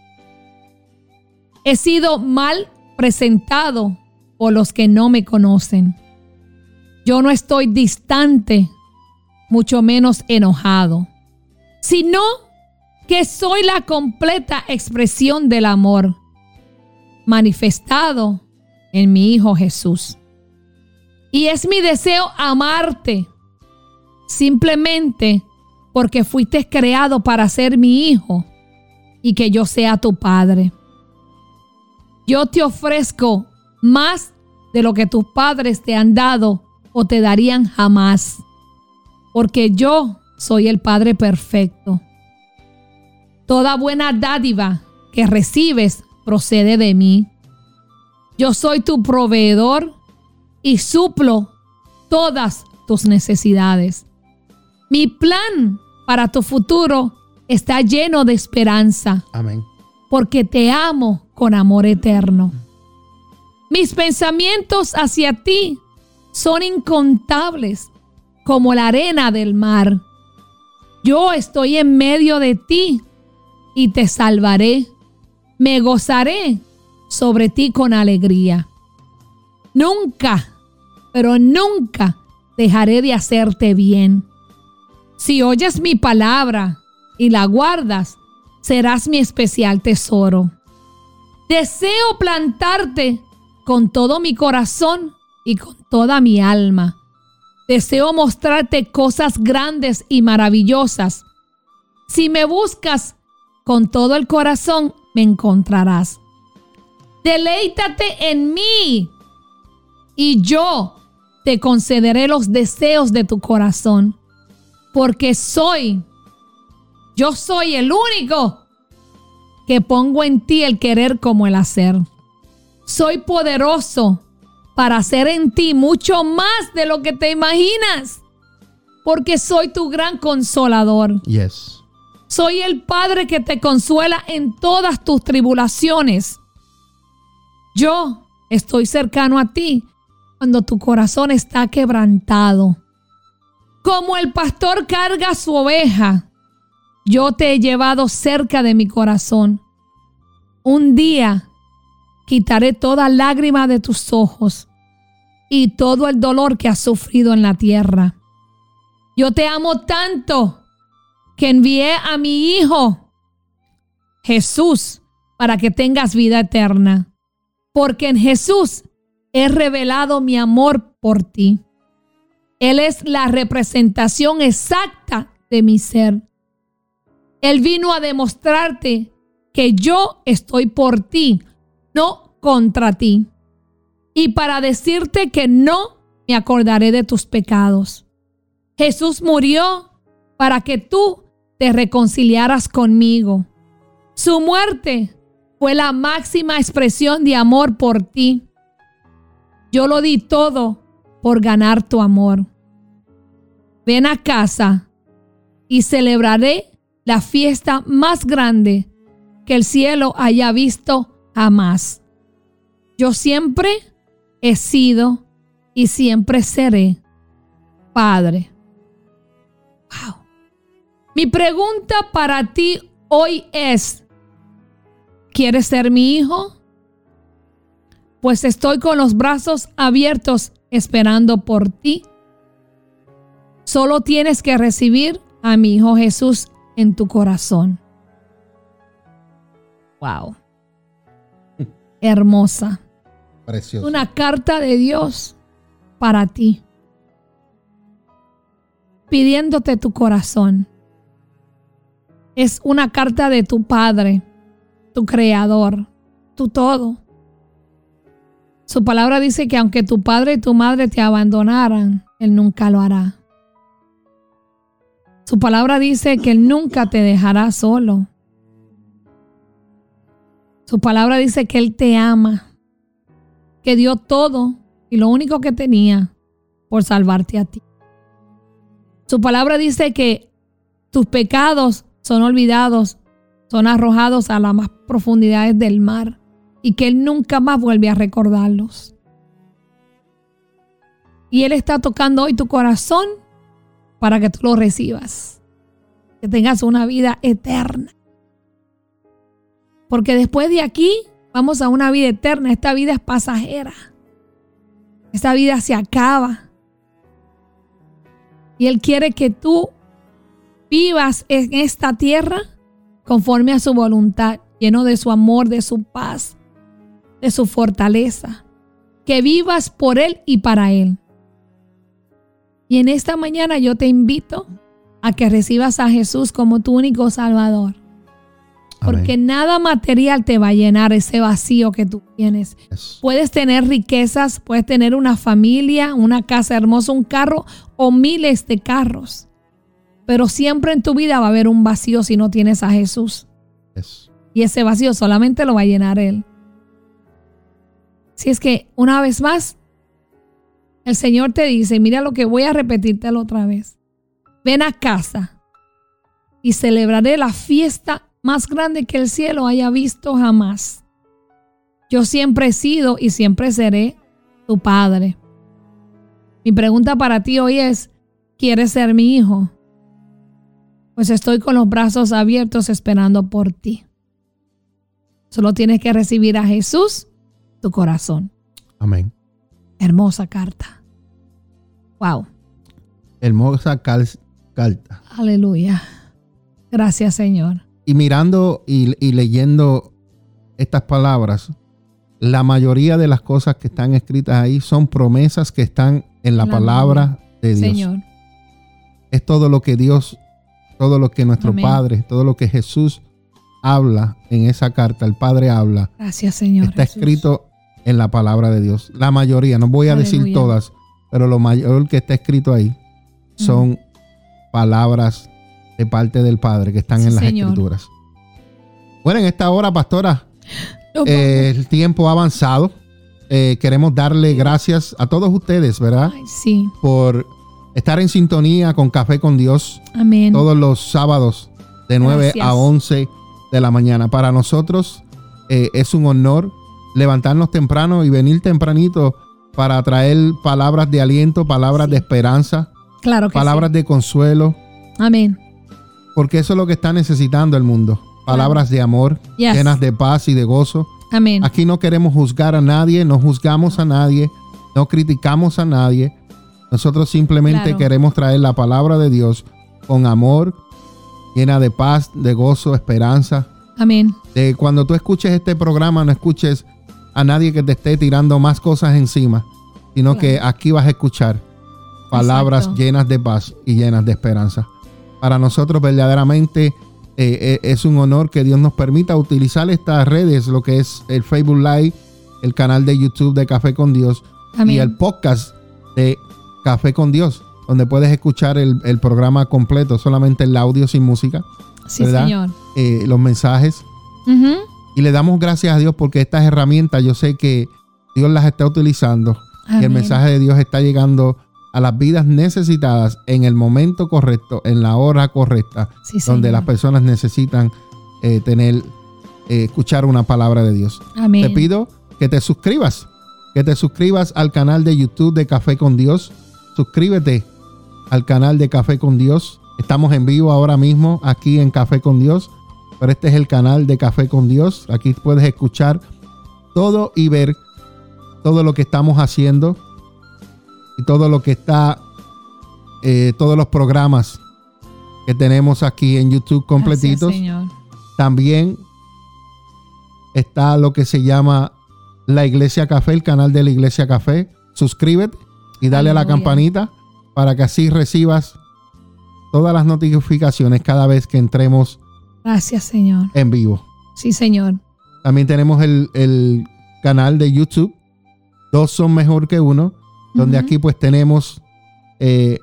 He sido mal presentado por los que no me conocen. Yo no estoy distante, mucho menos enojado, sino que soy la completa expresión del amor manifestado en mi Hijo Jesús. Y es mi deseo amarte simplemente porque fuiste creado para ser mi hijo y que yo sea tu padre. Yo te ofrezco más de lo que tus padres te han dado o te darían jamás, porque yo soy el Padre perfecto. Toda buena dádiva que recibes procede de mí. Yo soy tu proveedor y suplo todas tus necesidades. Mi plan para tu futuro está lleno de esperanza Amén. porque te amo con amor eterno. Mis pensamientos hacia ti son incontables como la arena del mar. Yo estoy en medio de ti y te salvaré. Me gozaré sobre ti con alegría. Nunca, pero nunca dejaré de hacerte bien. Si oyes mi palabra y la guardas, serás mi especial tesoro. Deseo plantarte con todo mi corazón y con toda mi alma. Deseo mostrarte cosas grandes y maravillosas. Si me buscas con todo el corazón, me encontrarás. Deleítate en mí y yo te concederé los deseos de tu corazón, porque soy, yo soy el único que pongo en ti el querer como el hacer. Soy poderoso para hacer en ti mucho más de lo que te imaginas, porque soy tu gran consolador. Yes. Soy el Padre que te consuela en todas tus tribulaciones. Yo estoy cercano a ti cuando tu corazón está quebrantado. Como el pastor carga su oveja, yo te he llevado cerca de mi corazón. Un día quitaré toda lágrima de tus ojos y todo el dolor que has sufrido en la tierra. Yo te amo tanto que envié a mi Hijo Jesús para que tengas vida eterna. Porque en Jesús he revelado mi amor por ti. Él es la representación exacta de mi ser. Él vino a demostrarte que yo estoy por ti, no contra ti. Y para decirte que no me acordaré de tus pecados. Jesús murió para que tú te reconciliaras conmigo. Su muerte fue la máxima expresión de amor por ti. Yo lo di todo por ganar tu amor. Ven a casa y celebraré la fiesta más grande que el cielo haya visto jamás. Yo siempre he sido y siempre seré Padre. Wow. Mi pregunta para ti hoy es, ¿quieres ser mi hijo? Pues estoy con los brazos abiertos esperando por ti. Solo tienes que recibir a mi Hijo Jesús en tu corazón. Wow. Hermosa. Precioso. Una carta de Dios para ti. Pidiéndote tu corazón. Es una carta de tu Padre, tu Creador, tu todo. Su palabra dice que aunque tu padre y tu madre te abandonaran, Él nunca lo hará. Su palabra dice que Él nunca te dejará solo. Su palabra dice que Él te ama, que dio todo y lo único que tenía por salvarte a ti. Su palabra dice que tus pecados son olvidados, son arrojados a las más profundidades del mar y que Él nunca más vuelve a recordarlos. Y Él está tocando hoy tu corazón para que tú lo recibas, que tengas una vida eterna. Porque después de aquí vamos a una vida eterna, esta vida es pasajera, esta vida se acaba. Y Él quiere que tú vivas en esta tierra conforme a su voluntad, lleno de su amor, de su paz, de su fortaleza. Que vivas por Él y para Él. Y en esta mañana yo te invito a que recibas a Jesús como tu único Salvador. Porque Amén. nada material te va a llenar ese vacío que tú tienes. Yes. Puedes tener riquezas, puedes tener una familia, una casa hermosa, un carro o miles de carros. Pero siempre en tu vida va a haber un vacío si no tienes a Jesús. Yes. Y ese vacío solamente lo va a llenar Él. Si es que, una vez más, el Señor te dice, mira lo que voy a repetírtelo otra vez. Ven a casa y celebraré la fiesta más grande que el cielo haya visto jamás. Yo siempre he sido y siempre seré tu padre. Mi pregunta para ti hoy es, ¿quieres ser mi hijo? Pues estoy con los brazos abiertos esperando por ti. Solo tienes que recibir a Jesús, tu corazón. Amén. Hermosa carta. Wow. Hermosa carta. Aleluya. Gracias, Señor. Y mirando y, y leyendo estas palabras, la mayoría de las cosas que están escritas ahí son promesas que están en la En la palabra de Dios. Señor. Es todo lo que Dios, todo lo que nuestro Amén. Padre, todo lo que Jesús habla en esa carta, el Padre habla, Gracias, Señor. está Jesús. escrito en la palabra de Dios. La mayoría, no voy a decir todas, pero lo mayor que está escrito ahí son palabras de parte del Padre que están Sí, en las Señor. escrituras. Bueno, en esta hora, pastora, eh, el tiempo ha avanzado. Eh, queremos darle gracias a todos ustedes, ¿verdad? Ay, sí. Por estar en sintonía con Café con Dios Amén. todos los sábados de 9 Gracias. a 11 de la mañana. Para nosotros eh, es un honor levantarnos temprano y venir tempranito para traer palabras de aliento, palabras Sí. de esperanza, Claro que palabras de consuelo. Amén. porque eso es lo que está necesitando el mundo. Palabras de amor, Yes. llenas de paz y de gozo. Amén. Aquí no queremos juzgar a nadie, no juzgamos a nadie, no criticamos a nadie. Nosotros simplemente Claro. queremos traer la palabra de Dios con amor, llena de paz, de gozo, esperanza. Amén. De cuando tú escuches este programa, no escuches a nadie que te esté tirando más cosas encima, sino que aquí vas a escuchar palabras Exacto. llenas de paz y llenas de esperanza. Para nosotros verdaderamente eh, eh, es un honor que Dios nos permita utilizar estas redes, lo que es el Facebook Live, el canal de YouTube de Café con Dios Amén. y el podcast de Café con Dios, donde puedes escuchar el, el programa completo, solamente el audio sin música, Sí, ¿verdad? Señor. eh, los mensajes. Y le damos gracias a Dios porque estas herramientas yo sé que Dios las está utilizando y el mensaje de Dios está llegando a las vidas necesitadas en el momento correcto, en la hora correcta, Sí, donde Señor. las personas necesitan eh, tener, eh, escuchar una palabra de Dios. Amén. Te pido que te suscribas, que te suscribas al canal de YouTube de Café con Dios. Suscríbete al canal de Café con Dios. Estamos en vivo ahora mismo aquí en Café con Dios, pero este es el canal de Café con Dios. Aquí puedes escuchar todo y ver todo lo que estamos haciendo y todo lo que está, eh, todos los programas que tenemos aquí en YouTube completitos. Gracias. También está lo que se llama la Iglesia Café, el canal de la Iglesia Café. Suscríbete y dale a la campanita para que así recibas todas las notificaciones cada vez que entremos Gracias, Señor. en vivo. Sí, Señor. También tenemos el, el canal de YouTube. Dos son mejor que uno. Donde aquí pues tenemos eh,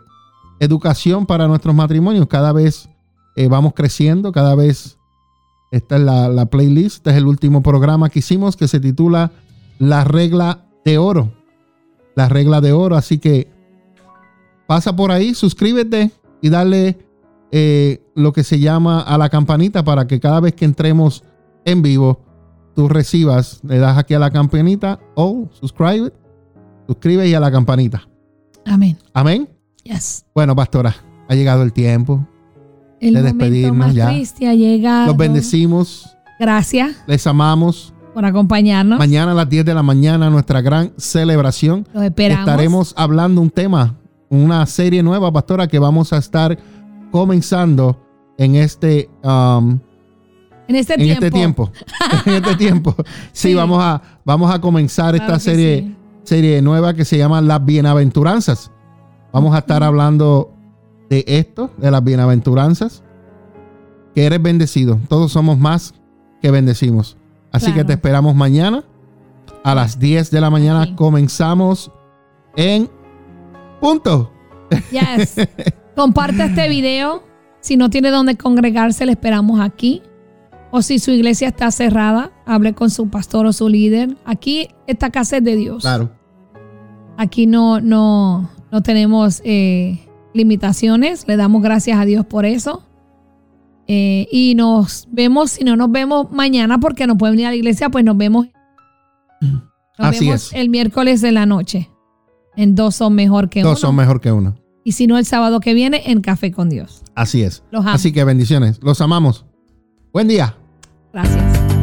educación para nuestros matrimonios. Cada vez eh, vamos creciendo. Cada vez esta es la, la playlist. Este es el último programa que hicimos que se titula La regla de oro. La regla de oro. Así que pasa por ahí, suscríbete y dale eh, lo que se llama a la campanita para que cada vez que entremos en vivo, tú recibas, le das aquí a la campanita o subscribe, suscribe y a la campanita. Amén. Amén. Yes. Bueno, pastora, ha llegado el tiempo. El De momento despedirnos más ya. triste ha llegado. Los bendecimos, Gracias les amamos. Por acompañarnos. Mañana a las 10 de la mañana, nuestra gran celebración. Los esperamos. Estaremos hablando un tema, una serie nueva, pastora, que vamos a estar comenzando en este, um, en este en tiempo. este tiempo. en este tiempo. Sí, Sí. Vamos, a, vamos a comenzar Claro esta serie. sí. serie nueva que se llama Las Bienaventuranzas. Vamos a estar hablando de esto, de las bienaventuranzas. Que eres bendecido. Todos somos más que bendecimos. Así Claro. que te esperamos mañana a las 10 de la mañana. Comenzamos en punto. Yes. Comparte este video. Si no tiene dónde congregarse, le esperamos aquí. O si su iglesia está cerrada, hable con su pastor o su líder. Aquí esta casa es de Dios. Claro. Aquí no, no, no tenemos eh, limitaciones. Le damos gracias a Dios por eso. Eh, y nos vemos, si no nos vemos mañana porque no pueden venir a la iglesia, pues nos vemos. Nos Así vemos es. el miércoles de la noche. En dos son mejor que Dos uno. son mejor que uno. Y si no, el sábado que viene en Café con Dios. Así es. Los amo. Así que bendiciones. Los amamos. Buen día. Gracias.